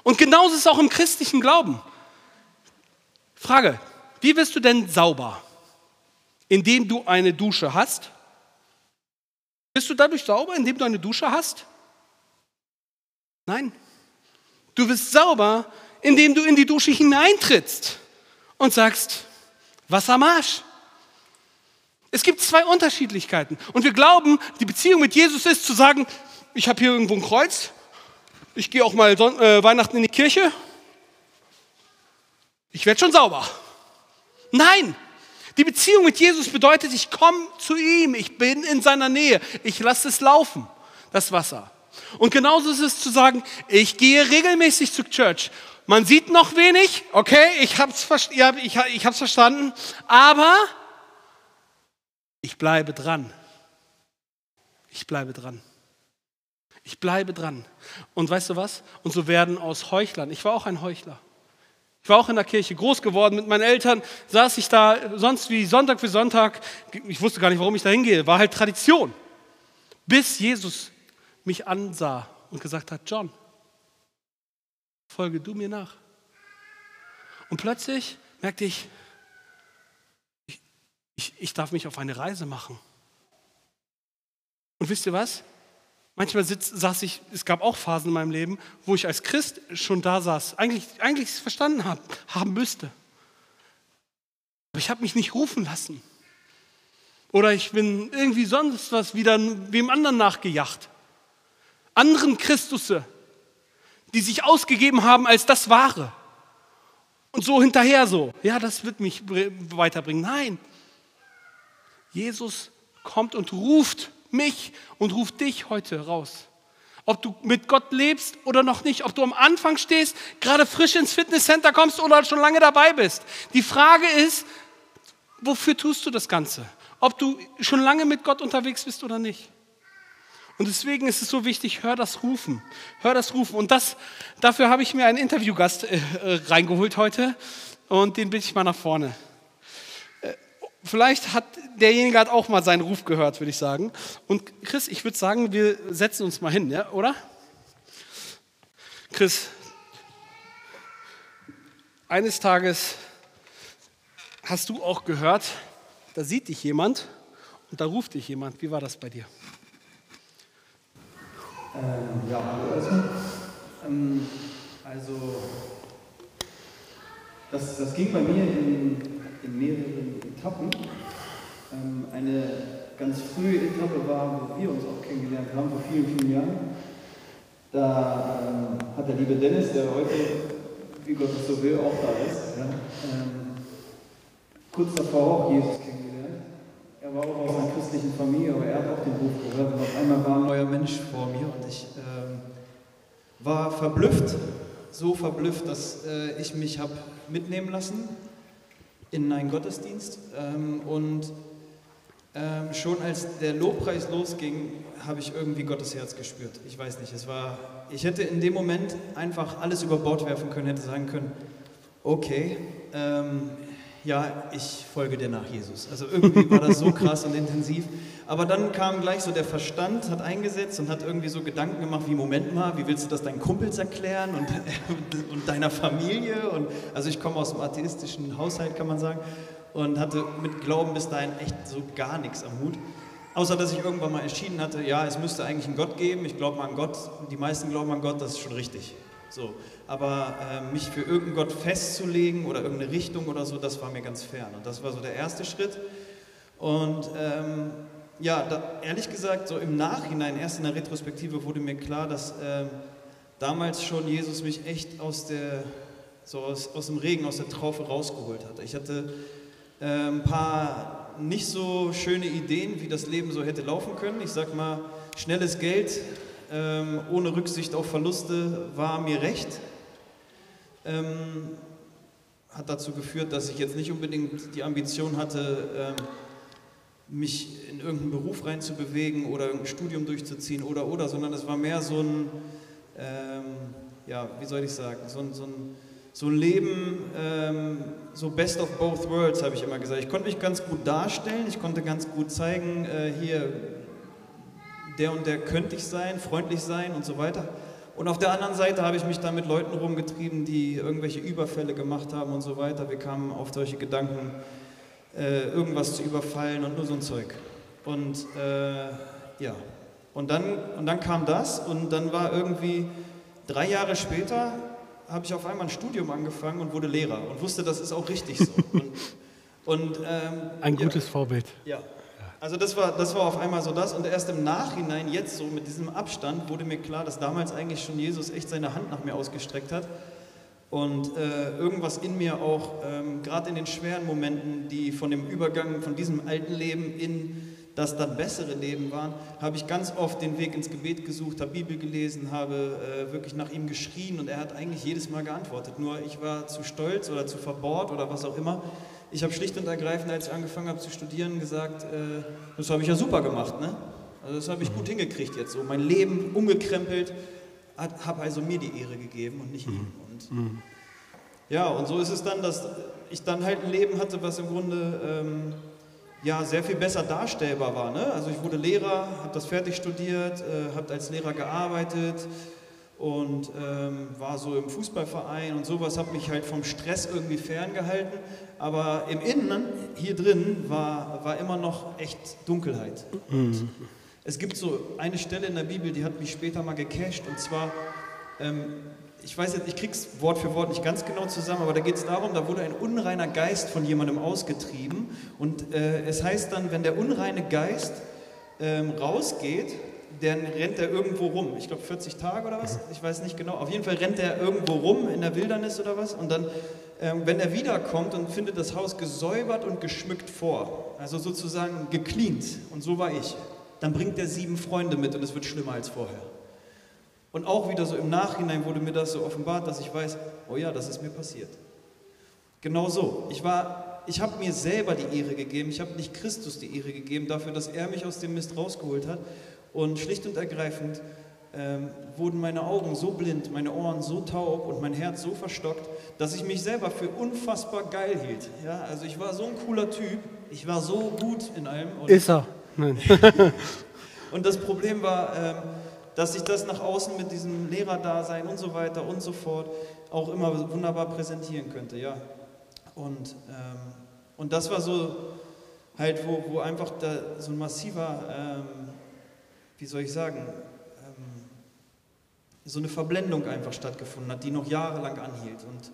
Und genauso ist es auch im christlichen Glauben. Frage, wie wirst du denn sauber? Indem du eine Dusche hast? Bist du dadurch sauber, indem du eine Dusche hast? Nein. Du wirst sauber, indem du in die Dusche hineintrittst und sagst, Wassermarsch. Es gibt zwei Unterschiedlichkeiten. Und wir glauben, die Beziehung mit Jesus ist zu sagen, ich habe hier irgendwo ein Kreuz, ich gehe auch mal Son äh, Weihnachten in die Kirche, ich werde schon sauber. Nein, die Beziehung mit Jesus bedeutet, ich komme zu ihm, ich bin in seiner Nähe, ich lasse es laufen, das Wasser. Und genauso ist es zu sagen, ich gehe regelmäßig zu Church. Man sieht noch wenig, okay, ich habe es ich, ich hab's verstanden, aber ich bleibe dran. Ich bleibe dran. Ich bleibe dran. Und weißt du was? Und so werden aus Heuchlern, ich war auch ein Heuchler. Ich war auch in der Kirche groß geworden. Mit meinen Eltern saß ich da sonst wie Sonntag für Sonntag. Ich wusste gar nicht, warum ich da hingehe. War halt Tradition. Bis Jesus mich ansah und gesagt hat, John, folge du mir nach. Und plötzlich merkte ich, ich, ich, darf mich auf eine Reise machen. Und wisst ihr was? Manchmal sitz, saß ich, es gab auch Phasen in meinem Leben, wo ich als Christ schon da saß, eigentlich, eigentlich es verstanden hab, haben müsste. Aber ich habe mich nicht rufen lassen. Oder ich bin irgendwie sonst was wieder wem anderen nachgejagt. Anderen Christusse, die sich ausgegeben haben als das Wahre. Und so hinterher so, ja, das wird mich weiterbringen. Nein, Jesus kommt und ruft mich und ruft dich heute raus. Ob du mit Gott lebst oder noch nicht, ob du am Anfang stehst, gerade frisch ins Fitnesscenter kommst oder schon lange dabei bist. Die Frage ist, wofür tust du das Ganze? Ob du schon lange mit Gott unterwegs bist oder nicht. Und deswegen ist es so wichtig, hör das Rufen. Hör das Rufen. Und das, dafür habe ich mir einen Interviewgast äh, äh reingeholt heute und den bitte ich mal nach vorne vielleicht hat derjenige hat auch mal seinen Ruf gehört, würde ich sagen. Und Chris, ich würde sagen, wir setzen uns mal hin, ja, oder? Chris, eines Tages hast du auch gehört, da sieht dich jemand und da ruft dich jemand. Wie war das bei dir?
Ähm, ja, erstmal. Ähm, also, das, das ging bei mir in in mehreren Etappen. Ähm, eine ganz frühe Etappe war, wo wir uns auch kennengelernt haben, vor vielen, vielen Jahren. Da ähm, hat der liebe Dennis, der heute, wie Gott es so will, auch da ist, ja, ähm, kurz davor auch Jesus kennengelernt. Er war auch aus einer christlichen Familie, aber er hat auch den Ruf gehört und auf einmal war ein neuer Mensch vor mir und ich ähm, war verblüfft, so verblüfft, dass äh, ich mich habe mitnehmen lassen in einen Gottesdienst ähm, und ähm, schon als der Lobpreis losging, habe ich irgendwie Gottes Herz gespürt. Ich weiß nicht, es war, ich hätte in dem Moment einfach alles über Bord werfen können, hätte sagen können, okay, ähm, ja, ich folge dir nach Jesus. Also irgendwie war das so krass und intensiv. Aber dann kam gleich so der Verstand, hat eingesetzt und hat irgendwie so Gedanken gemacht, wie Moment mal, wie willst du das deinen Kumpels erklären und, und deiner Familie? Und, also ich komme aus einem atheistischen Haushalt, kann man sagen, und hatte mit Glauben bis dahin echt so gar nichts am Hut. Außer dass ich irgendwann mal entschieden hatte, ja, es müsste eigentlich einen Gott geben. Ich glaube an Gott, die meisten glauben an Gott, das ist schon richtig. So. Aber äh, mich für irgendeinen Gott festzulegen oder irgendeine Richtung oder so, das war mir ganz fern. Und das war so der erste Schritt. Und ähm, ja, da, ehrlich gesagt, so im Nachhinein, erst in der Retrospektive, wurde mir klar, dass äh, damals schon Jesus mich echt aus, der, so aus, aus dem Regen, aus der Traufe rausgeholt hatte. Ich hatte äh, ein paar nicht so schöne Ideen, wie das Leben so hätte laufen können. Ich sag mal, schnelles Geld ähm, ohne Rücksicht auf Verluste war mir recht. Ähm, hat dazu geführt, dass ich jetzt nicht unbedingt die Ambition hatte, ähm, mich in irgendeinen Beruf reinzubewegen oder irgendein Studium durchzuziehen oder oder, sondern es war mehr so ein, ähm, ja, wie soll ich sagen, so ein, so ein, so ein Leben, ähm, so best of both worlds, habe ich immer gesagt. Ich konnte mich ganz gut darstellen, ich konnte ganz gut zeigen, äh, hier, der und der könnte ich sein, freundlich sein und so weiter. Und auf der anderen Seite habe ich mich dann mit Leuten rumgetrieben, die irgendwelche Überfälle gemacht haben und so weiter. Wir kamen auf solche Gedanken, äh, irgendwas zu überfallen und nur so ein Zeug. Und äh, ja, und dann, und dann kam das und dann war irgendwie drei Jahre später, habe ich auf einmal ein Studium angefangen und wurde Lehrer und wusste, das ist auch richtig so.
Und, und ähm, ein gutes
ja,
Vorbild.
Ja, also das war, das war auf einmal so das und erst im Nachhinein, jetzt so mit diesem Abstand, wurde mir klar, dass damals eigentlich schon Jesus echt seine Hand nach mir ausgestreckt hat und äh, irgendwas in mir auch, ähm, gerade in den schweren Momenten, die von dem Übergang von diesem alten Leben in das dann bessere Leben waren, habe ich ganz oft den Weg ins Gebet gesucht, habe Bibel gelesen, habe äh, wirklich nach ihm geschrien und er hat eigentlich jedes Mal geantwortet. Nur ich war zu stolz oder zu verbohrt oder was auch immer, ich habe schlicht und ergreifend, als ich angefangen habe zu studieren, gesagt, äh, das habe ich ja super gemacht, ne? Also das habe ich gut hingekriegt jetzt so. Mein Leben umgekrempelt, habe also mir die Ehre gegeben und nicht ihm. Und mhm. ja, und so ist es dann, dass ich dann halt ein Leben hatte, was im Grunde ähm, ja sehr viel besser darstellbar war. Ne? Also ich wurde Lehrer, habe das fertig studiert, äh, habe als Lehrer gearbeitet, und ähm, war so im Fußballverein und sowas, habe mich halt vom Stress irgendwie ferngehalten. Aber im Innen, hier drin, war, war immer noch echt Dunkelheit. Mhm. Es gibt so eine Stelle in der Bibel, die hat mich später mal gecasht und zwar, ähm, ich weiß jetzt, ich krieg's Wort für Wort nicht ganz genau zusammen, aber da geht es darum, da wurde ein unreiner Geist von jemandem ausgetrieben und äh, es heißt dann, wenn der unreine Geist ähm, rausgeht, dann rennt er irgendwo rum. Ich glaube 40 Tage oder was, ich weiß nicht genau. Auf jeden Fall rennt er irgendwo rum in der Wildernis oder was. Und dann, ähm, wenn er wiederkommt und findet das Haus gesäubert und geschmückt vor, also sozusagen gecleant, und so war ich, dann bringt er sieben Freunde mit und es wird schlimmer als vorher. Und auch wieder so im Nachhinein wurde mir das so offenbart, dass ich weiß, oh ja, das ist mir passiert. Genau so. Ich war, ich habe mir selber die Ehre gegeben, ich habe nicht Christus die Ehre gegeben dafür, dass er mich aus dem Mist rausgeholt hat. Und schlicht und ergreifend ähm, wurden meine Augen so blind, meine Ohren so taub und mein Herz so verstockt, dass ich mich selber für unfassbar geil hielt. Ja, also ich war so ein cooler Typ, ich war so gut in allem.
Ist er? Nein.
und das Problem war, ähm, dass ich das nach außen mit diesem Lehrerdasein und so weiter und so fort auch immer wunderbar präsentieren könnte. Ja. Und, ähm, und das war so halt, wo, wo einfach da so ein massiver ähm, wie soll ich sagen, ähm, so eine Verblendung einfach stattgefunden hat, die noch jahrelang anhielt. Und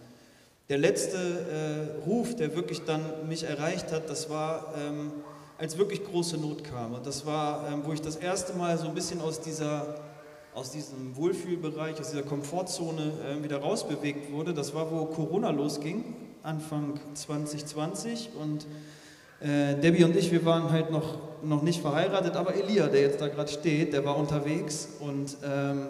der letzte äh, Ruf, der wirklich dann mich erreicht hat, das war, ähm, als wirklich große Not kam. Und das war, ähm, wo ich das erste Mal so ein bisschen aus dieser aus diesem Wohlfühlbereich, aus dieser Komfortzone äh, wieder rausbewegt wurde. Das war, wo Corona losging, Anfang 2020. Und Äh, Debbie und ich, wir waren halt noch, noch nicht verheiratet, aber Elia, der jetzt da gerade steht, der war unterwegs und ähm,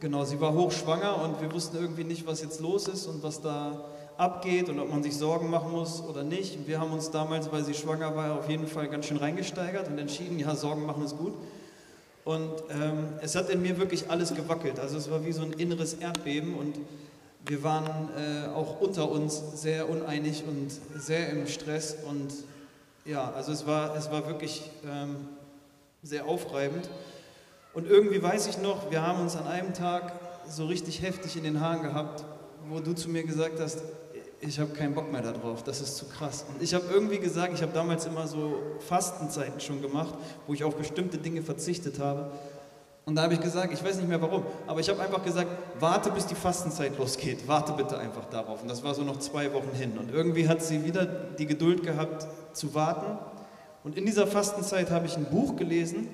genau, sie war hochschwanger und wir wussten irgendwie nicht, was jetzt los ist und was da abgeht und ob man sich Sorgen machen muss oder nicht. Wir haben uns damals, weil sie schwanger war, auf jeden Fall ganz schön reingesteigert und entschieden, ja, Sorgen machen ist gut. Und ähm, es hat in mir wirklich alles gewackelt. Also es war wie so ein inneres Erdbeben und wir waren äh, auch unter uns sehr uneinig und sehr im Stress. Und ja, also es war, es war wirklich ähm, sehr aufreibend. Und irgendwie weiß ich noch, wir haben uns an einem Tag so richtig heftig in den Haaren gehabt, wo du zu mir gesagt hast, ich habe keinen Bock mehr darauf, das ist zu krass. Und ich habe irgendwie gesagt, ich habe damals immer so Fastenzeiten schon gemacht, wo ich auf bestimmte Dinge verzichtet habe. Und da habe ich gesagt, ich weiß nicht mehr warum, aber ich habe einfach gesagt, warte bis die Fastenzeit losgeht, warte bitte einfach darauf. Und das war so noch zwei Wochen hin. Und irgendwie hat sie wieder die Geduld gehabt zu warten. Und in dieser Fastenzeit habe ich ein Buch gelesen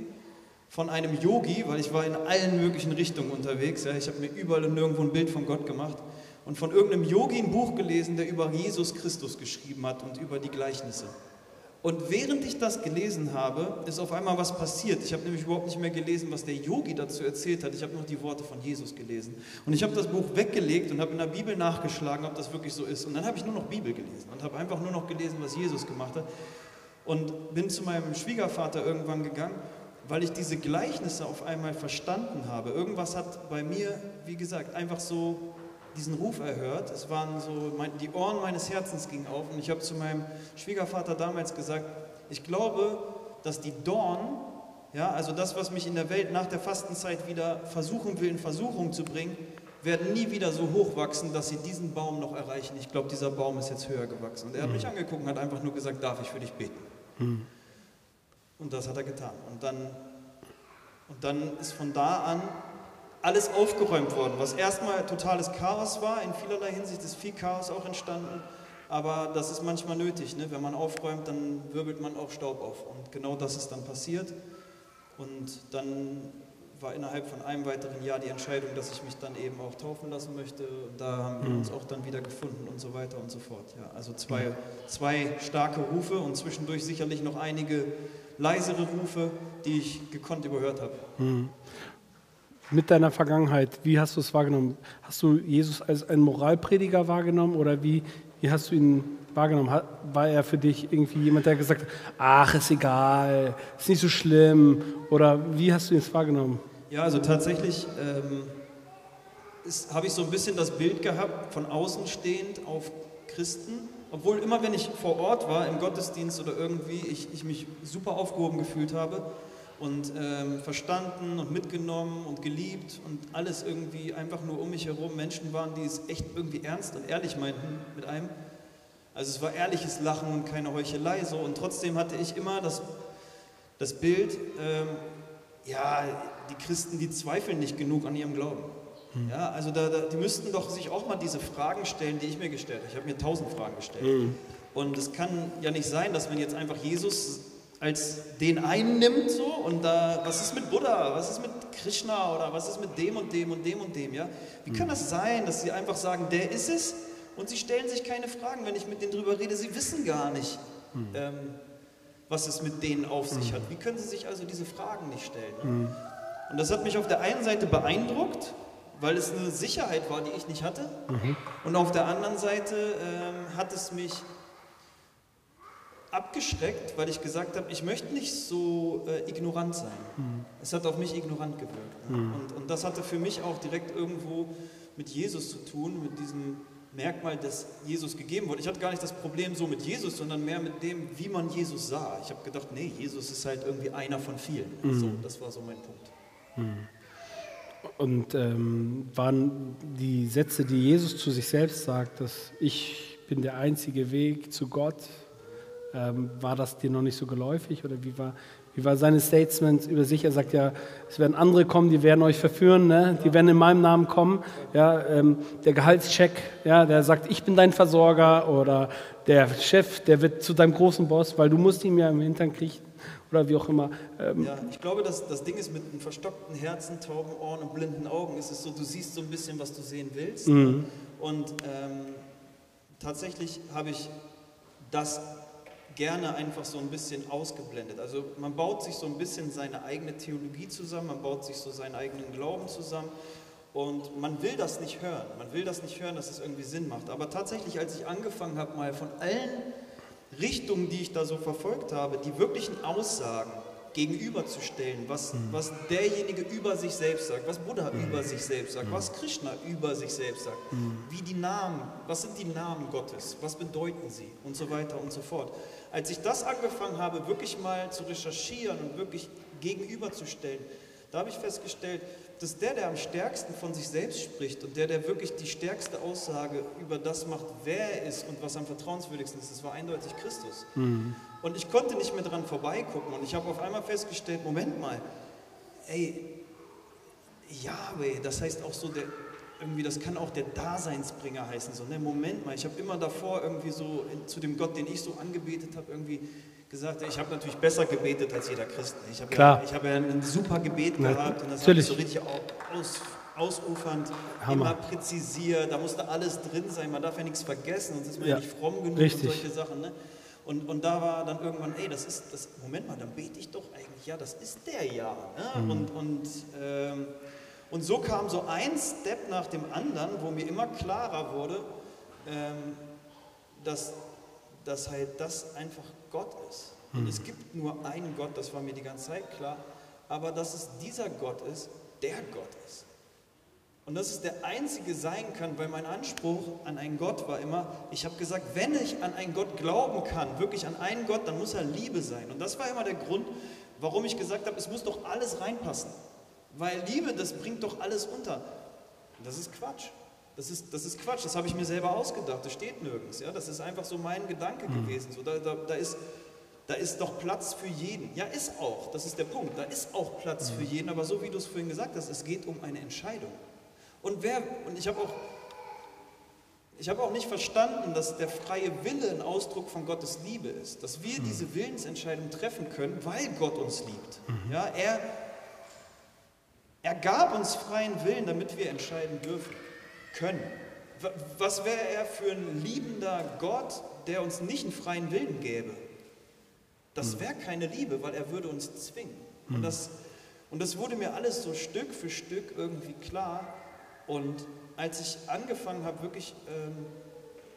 von einem Yogi, weil ich war in allen möglichen Richtungen unterwegs. Ja. Ich habe mir überall und nirgendwo ein Bild von Gott gemacht und von irgendeinem Yogi ein Buch gelesen, der über Jesus Christus geschrieben hat und über die Gleichnisse. Und während ich das gelesen habe, ist auf einmal was passiert. Ich habe nämlich überhaupt nicht mehr gelesen, was der Yogi dazu erzählt hat. Ich habe nur die Worte von Jesus gelesen. Und ich habe das Buch weggelegt und habe in der Bibel nachgeschlagen, ob das wirklich so ist. Und dann habe ich nur noch Bibel gelesen und habe einfach nur noch gelesen, was Jesus gemacht hat. Und bin zu meinem Schwiegervater irgendwann gegangen, weil ich diese Gleichnisse auf einmal verstanden habe. Irgendwas hat bei mir, wie gesagt, einfach so diesen Ruf erhört. Es waren so, die Ohren meines Herzens gingen auf und ich habe zu meinem Schwiegervater damals gesagt, ich glaube, dass die Dorn, ja, also das, was mich in der Welt nach der Fastenzeit wieder versuchen will, in Versuchung zu bringen, werden nie wieder so hoch wachsen, dass sie diesen Baum noch erreichen. Ich glaube, dieser Baum ist jetzt höher gewachsen. Und er hat mich mhm. angeguckt und hat einfach nur gesagt, darf ich für dich beten? Mhm. Und das hat er getan. Und dann, und dann ist von da an alles aufgeräumt worden, was erstmal totales Chaos war. In vielerlei Hinsicht ist viel Chaos auch entstanden. Aber das ist manchmal nötig. Ne? Wenn man aufräumt, dann wirbelt man auch Staub auf. Und genau das ist dann passiert. Und dann war innerhalb von einem weiteren Jahr die Entscheidung, dass ich mich dann eben auch taufen lassen möchte. Und da haben wir uns mhm. auch dann wieder gefunden und so weiter und so fort. Ja, also zwei, zwei starke Rufe und zwischendurch sicherlich noch einige leisere Rufe, die ich gekonnt überhört habe.
Mit deiner Vergangenheit, wie hast du es wahrgenommen? Hast du Jesus als einen Moralprediger wahrgenommen oder wie, wie hast du ihn wahrgenommen? War er für dich irgendwie jemand, der gesagt hat, ach, ist egal, ist nicht so schlimm? Oder wie hast du ihn wahrgenommen?
Ja, also tatsächlich ähm, habe ich so ein bisschen das Bild gehabt, von außen stehend auf Christen. Obwohl immer, wenn ich vor Ort war, im Gottesdienst oder irgendwie, ich, ich mich super aufgehoben gefühlt habe und ähm, verstanden und mitgenommen und geliebt und alles irgendwie einfach nur um mich herum Menschen waren, die es echt irgendwie ernst und ehrlich meinten mit einem. Also es war ehrliches Lachen und keine Heuchelei so und trotzdem hatte ich immer das, das Bild, ähm, ja, die Christen, die zweifeln nicht genug an ihrem Glauben. Hm. Ja, also da, da, die müssten doch sich auch mal diese Fragen stellen, die ich mir gestellt habe. Ich habe mir tausend Fragen gestellt. Hm. Und es kann ja nicht sein, dass man jetzt einfach Jesus als den einen nimmt so und da, was ist mit Buddha, was ist mit Krishna oder was ist mit dem und dem und dem und dem, ja? Wie kann das sein, dass sie einfach sagen, der ist es und sie stellen sich keine Fragen, wenn ich mit denen drüber rede, sie wissen gar nicht, mhm. ähm, was es mit denen auf sich mhm. hat. Wie können sie sich also diese Fragen nicht stellen? Ne? Mhm. Und das hat mich auf der einen Seite beeindruckt, weil es eine Sicherheit war, die ich nicht hatte. Mhm. Und auf der anderen Seite ähm, hat es mich abgeschreckt, weil ich gesagt habe, ich möchte nicht so äh, ignorant sein. Mhm. Es hat auf mich ignorant gewirkt. Ne? Mhm. Und, und das hatte für mich auch direkt irgendwo mit Jesus zu tun, mit diesem Merkmal, das Jesus gegeben wurde. Ich hatte gar nicht das Problem so mit Jesus, sondern mehr mit dem, wie man Jesus sah. Ich habe gedacht, nee, Jesus ist halt irgendwie einer von vielen. Mhm. So, das war so mein Punkt. Mhm.
Und ähm, waren die Sätze, die Jesus zu sich selbst sagt, dass ich bin der einzige Weg zu Gott, ähm, war das dir noch nicht so geläufig oder wie war, wie war seine Statement über sich? Er sagt ja, es werden andere kommen, die werden euch verführen, ne? die werden in meinem Namen kommen. Ja, ähm, der Gehaltscheck, ja, der sagt, ich bin dein Versorger oder der Chef, der wird zu deinem großen Boss, weil du musst ihn ja im Hintern kriechen oder wie auch immer.
Ähm, ja, ich glaube, dass das Ding ist mit einem verstockten Herzen, tauben Ohren und blinden Augen, ist es so, du siehst so ein bisschen, was du sehen willst. Mhm. Und ähm, tatsächlich habe ich das gerne einfach so ein bisschen ausgeblendet. Also man baut sich so ein bisschen seine eigene Theologie zusammen, man baut sich so seinen eigenen Glauben zusammen und man will das nicht hören. Man will das nicht hören, dass es irgendwie Sinn macht. Aber tatsächlich, als ich angefangen habe, mal von allen Richtungen, die ich da so verfolgt habe, die wirklichen Aussagen gegenüberzustellen, was, mhm. was derjenige über sich selbst sagt, was Buddha mhm. über sich selbst sagt, mhm. was Krishna über sich selbst sagt, mhm. wie die Namen, was sind die Namen Gottes, was bedeuten sie und so weiter und so fort. Als ich das angefangen habe, wirklich mal zu recherchieren und wirklich gegenüberzustellen, da habe ich festgestellt, dass der, der am stärksten von sich selbst spricht und der, der wirklich die stärkste Aussage über das macht, wer er ist und was am vertrauenswürdigsten ist, das war eindeutig Christus. Mhm. Und ich konnte nicht mehr dran vorbeigucken und ich habe auf einmal festgestellt, Moment mal, ey, Yahweh, das heißt auch so der, irgendwie, das kann auch der Daseinsbringer heißen. So, ne, Moment mal, ich habe immer davor irgendwie so in, zu dem Gott, den ich so angebetet habe, irgendwie gesagt, ich habe natürlich besser gebetet als jeder Christ. Ich habe ja, hab ja ein super Gebet Na, gehabt und das habe ich so richtig aus, ausufernd, Hammer. immer präzisiert, da musste alles drin sein, man darf ja nichts vergessen, sonst ist man ja, nicht fromm genug richtig. und solche Sachen. Ne? Und, und da war dann irgendwann, ey, das ist, das, Moment mal, dann bete ich doch eigentlich, ja, das ist der ja. Ne? Mhm. Und, und, ähm, und so kam so ein Step nach dem anderen, wo mir immer klarer wurde, ähm, dass, dass halt das einfach Gott ist. Und mhm. es gibt nur einen Gott, das war mir die ganze Zeit klar, aber dass es dieser Gott ist, der Gott ist. Und dass es der einzige sein kann, weil mein Anspruch an einen Gott war immer, ich habe gesagt, wenn ich an einen Gott glauben kann, wirklich an einen Gott, dann muss er Liebe sein. Und das war immer der Grund, warum ich gesagt habe, es muss doch alles reinpassen. Weil Liebe, das bringt doch alles unter. Und das ist Quatsch. Das ist, das ist Quatsch, das habe ich mir selber ausgedacht, das steht nirgends. Ja? Das ist einfach so mein Gedanke mhm. gewesen. So, da, da, da, ist, da ist doch Platz für jeden. Ja, ist auch, das ist der Punkt. Da ist auch Platz mhm. für jeden, aber so wie du es vorhin gesagt hast, es geht um eine Entscheidung. Und, wer, und ich habe auch, hab auch nicht verstanden, dass der freie Wille ein Ausdruck von Gottes Liebe ist. Dass wir mhm. diese Willensentscheidung treffen können, weil Gott uns liebt. Mhm. Ja, er, er gab uns freien Willen, damit wir entscheiden dürfen, können. Was wäre er für ein liebender Gott, der uns nicht einen freien Willen gäbe? Das mhm. wäre keine Liebe, weil er würde uns zwingen. Und das, und das wurde mir alles so Stück für Stück irgendwie klar. Und als ich angefangen habe, wirklich ähm,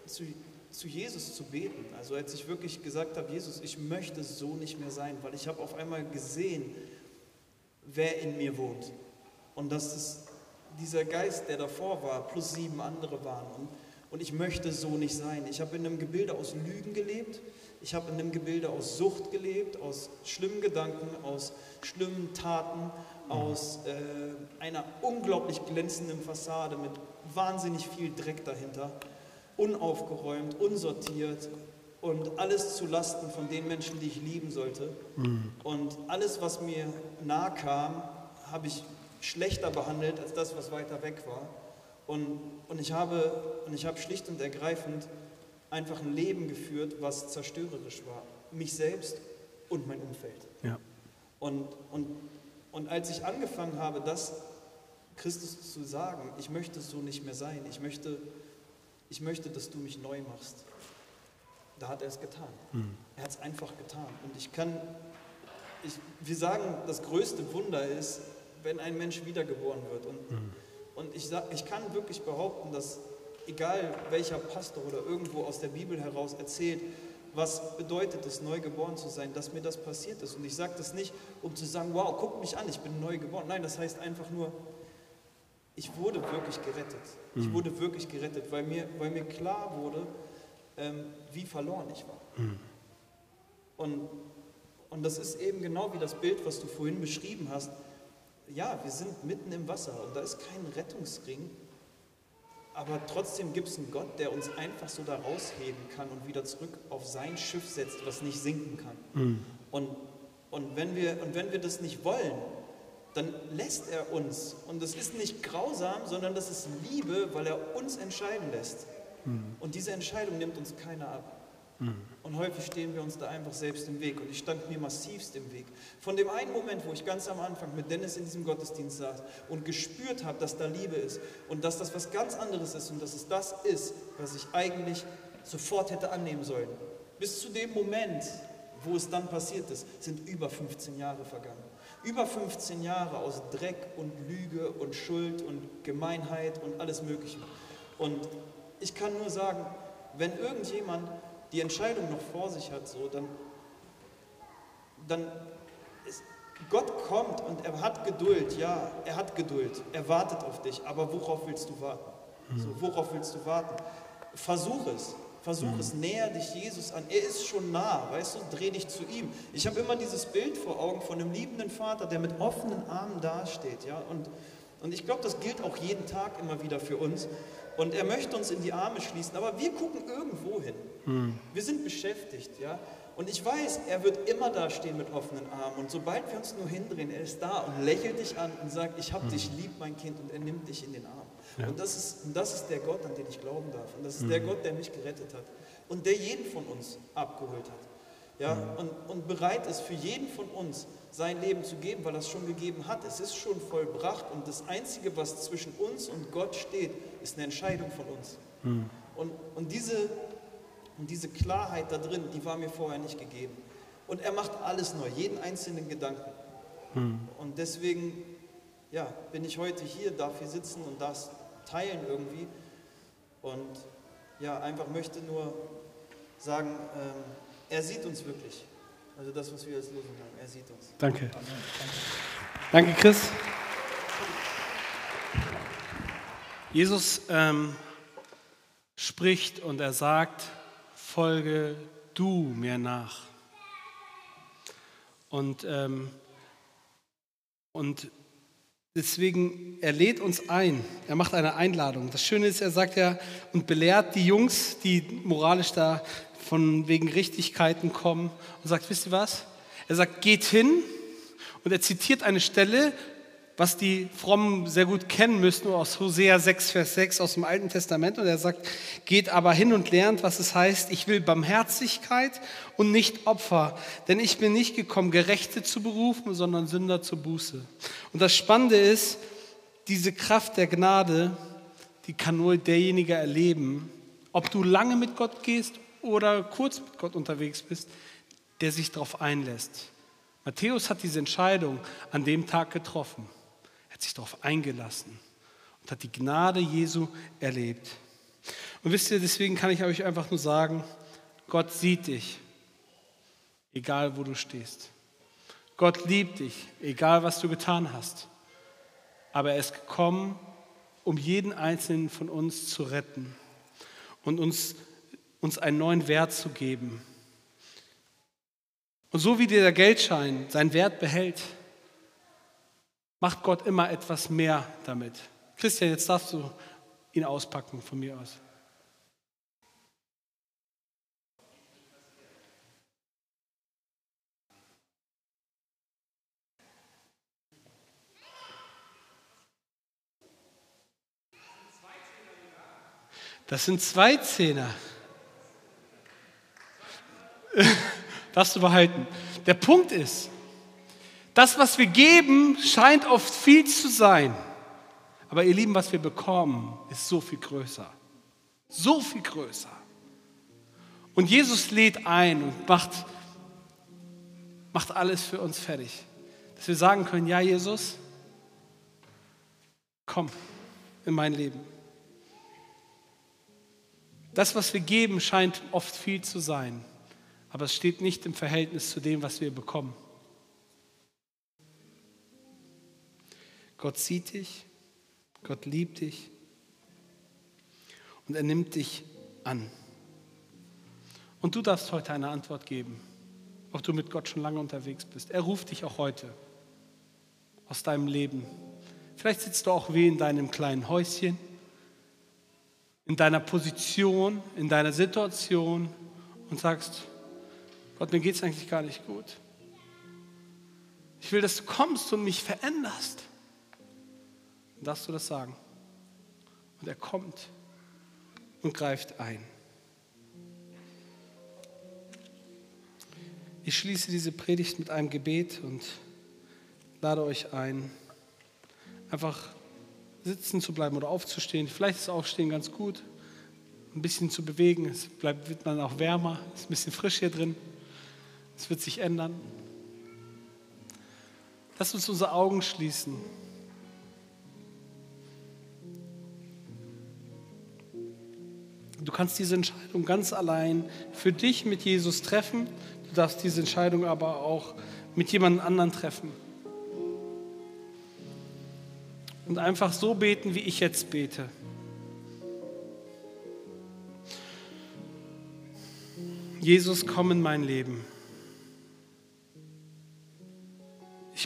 zu, zu Jesus zu beten, also als ich wirklich gesagt habe, Jesus, ich möchte so nicht mehr sein, weil ich habe auf einmal gesehen, wer in mir wohnt. Und dass es dieser Geist, der davor war, plus sieben andere waren. Und, und ich möchte so nicht sein. Ich habe in einem Gebilde aus Lügen gelebt. Ich habe in einem Gebilde aus Sucht gelebt, aus schlimmen Gedanken, aus schlimmen Taten, aus äh, einer unglaublich glänzenden Fassade mit wahnsinnig viel Dreck dahinter, unaufgeräumt, unsortiert und alles zu Lasten von den Menschen, die ich lieben sollte. Mhm. Und alles, was mir nahe kam, habe ich schlechter behandelt als das, was weiter weg war. Und, und, ich habe, und ich habe schlicht und ergreifend einfach ein Leben geführt, was zerstörerisch war. Mich selbst und mein Umfeld. Ja. Und, und und als ich angefangen habe, das Christus zu sagen, ich möchte so nicht mehr sein, ich möchte, ich möchte, dass du mich neu machst, da hat er es getan. Mhm. Er hat es einfach getan. Und ich kann, ich, wir sagen, das größte Wunder ist, wenn ein Mensch wiedergeboren wird. Und, mhm. und ich, sag, ich kann wirklich behaupten, dass egal welcher Pastor oder irgendwo aus der Bibel heraus erzählt, was bedeutet es, neu geboren zu sein, dass mir das passiert ist. Und ich sage das nicht, um zu sagen, wow, guck mich an, ich bin neu geboren. Nein, das heißt einfach nur, ich wurde wirklich gerettet. Ich mhm. wurde wirklich gerettet, weil mir, weil mir klar wurde, ähm, wie verloren ich war. Mhm. Und, und das ist eben genau wie das Bild, was du vorhin beschrieben hast. Ja, wir sind mitten im Wasser und da ist kein Rettungsring, aber trotzdem gibt es einen Gott, der uns einfach so da rausheben kann und wieder zurück auf sein Schiff setzt, was nicht sinken kann. Mhm. Und, und, wenn wir, und wenn wir das nicht wollen, dann lässt er uns. Und das ist nicht grausam, sondern das ist Liebe, weil er uns entscheiden lässt. Mhm. Und diese Entscheidung nimmt uns keiner ab. Und häufig stehen wir uns da einfach selbst im Weg. Und ich stand mir massivst im Weg. Von dem einen Moment, wo ich ganz am Anfang mit Dennis in diesem Gottesdienst saß und gespürt habe, dass da Liebe ist und dass das was ganz anderes ist und dass es das ist, was ich eigentlich sofort hätte annehmen sollen. bis zu dem Moment, wo es dann passiert ist, sind über 15 Jahre vergangen. Über 15 Jahre aus Dreck und Lüge und Schuld und Gemeinheit und alles Mögliche. Und ich kann nur sagen, wenn irgendjemand die Entscheidung noch vor sich hat, so, dann, dann ist, Gott kommt und er hat Geduld, ja, er hat Geduld, er wartet auf dich, aber worauf willst du warten? So, worauf willst du warten? Versuch es, versuch es, näher dich Jesus an. Er ist schon nah, weißt du, dreh dich zu ihm. Ich habe immer dieses Bild vor Augen von einem liebenden Vater, der mit offenen Armen dasteht, ja, und, und ich glaube, das gilt auch jeden Tag immer wieder für uns. Und er möchte uns in die Arme schließen, aber wir gucken irgendwo hin. Hm. Wir sind beschäftigt, ja. Und ich weiß, er wird immer da stehen mit offenen Armen. Und sobald wir uns nur hindrehen, er ist da und lächelt dich an und sagt, ich habe hm. dich lieb, mein Kind, und er nimmt dich in den Arm. Ja. Und, das ist, und das ist der Gott, an den ich glauben darf. Und das ist hm. der Gott, der mich gerettet hat. Und der jeden von uns abgeholt hat. Ja, und, und bereit ist, für jeden von uns sein Leben zu geben, weil er es schon gegeben hat. Es ist schon vollbracht und das Einzige, was zwischen uns und Gott steht, ist eine Entscheidung von uns. Hm. Und, und, diese, und diese Klarheit da drin, die war mir vorher nicht gegeben. Und er macht alles neu, jeden einzelnen Gedanken. Hm. Und deswegen ja, bin ich heute hier, darf hier sitzen und das teilen irgendwie. Und ja, einfach möchte nur sagen, ähm, er sieht uns wirklich. Also das, was wir als Lösung haben, er sieht uns.
Danke. Amen. Danke, Chris. Jesus ähm, spricht und er sagt, folge du mir nach. Und, ähm, und deswegen, er lädt uns ein, er macht eine Einladung. Das Schöne ist, er sagt ja und belehrt die Jungs, die moralisch da von wegen Richtigkeiten kommen und sagt, wisst ihr was? Er sagt, geht hin und er zitiert eine Stelle was die Frommen sehr gut kennen müssten, aus Hosea 6, Vers 6 aus dem Alten Testament. Und er sagt, geht aber hin und lernt, was es heißt, ich will Barmherzigkeit und nicht Opfer, denn ich bin nicht gekommen, Gerechte zu berufen, sondern Sünder zur Buße. Und das Spannende ist, diese Kraft der Gnade, die kann nur derjenige erleben, ob du lange mit Gott gehst oder kurz mit Gott unterwegs bist, der sich darauf einlässt. Matthäus hat diese Entscheidung an dem Tag getroffen hat sich darauf eingelassen und hat die Gnade Jesu erlebt. Und wisst ihr, deswegen kann ich euch einfach nur sagen, Gott sieht dich, egal wo du stehst. Gott liebt dich, egal was du getan hast. Aber er ist gekommen, um jeden einzelnen von uns zu retten und uns, uns einen neuen Wert zu geben. Und so wie dieser Geldschein seinen Wert behält, macht Gott immer etwas mehr damit. Christian, jetzt darfst du ihn auspacken von mir aus. Das sind zwei Zehner. Darfst du behalten. Der Punkt ist, das, was wir geben, scheint oft viel zu sein. Aber ihr Lieben, was wir bekommen, ist so viel größer. So viel größer. Und Jesus lädt ein und macht, macht alles für uns fertig. Dass wir sagen können, ja Jesus, komm in mein Leben. Das, was wir geben, scheint oft viel zu sein, aber es steht nicht im Verhältnis zu dem, was wir bekommen. Gott sieht dich, Gott liebt dich und er nimmt dich an. Und du darfst heute eine Antwort geben, ob du mit Gott schon lange unterwegs bist. Er ruft dich auch heute aus deinem Leben. Vielleicht sitzt du auch wie in deinem kleinen Häuschen, in deiner Position, in deiner Situation und sagst, Gott, mir geht es eigentlich gar nicht gut. Ich will, dass du kommst und mich veränderst. Darfst du das sagen? Und er kommt und greift ein. Ich schließe diese Predigt mit einem Gebet und lade euch ein, einfach sitzen zu bleiben oder aufzustehen. Vielleicht ist Aufstehen ganz gut. ein bisschen zu bewegen. Es bleibt, wird man auch wärmer, es ist ein bisschen frisch hier drin. Es wird sich ändern. Lass uns unsere Augen schließen. Du kannst diese Entscheidung ganz allein für dich mit Jesus treffen. Du darfst diese Entscheidung aber auch mit jemand anderen treffen. Und einfach so beten, wie ich jetzt bete. Jesus, komm in mein Leben.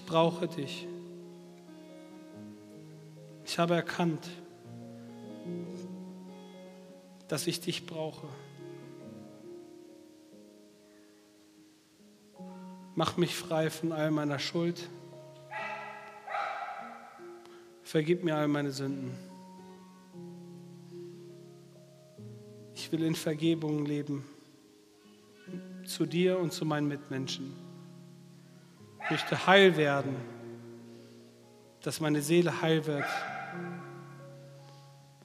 Ich brauche dich. Ich habe erkannt, dass ich dich brauche. Mach mich frei von all meiner Schuld. Vergib mir all meine Sünden. Ich will in Vergebung leben, zu dir und zu meinen Mitmenschen. Möchte heil werden, dass meine Seele heil wird.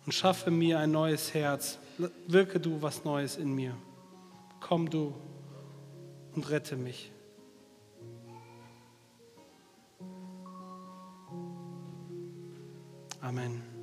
Und schaffe mir ein neues Herz. Wirke du was Neues in mir. Komm du und rette mich. Amen.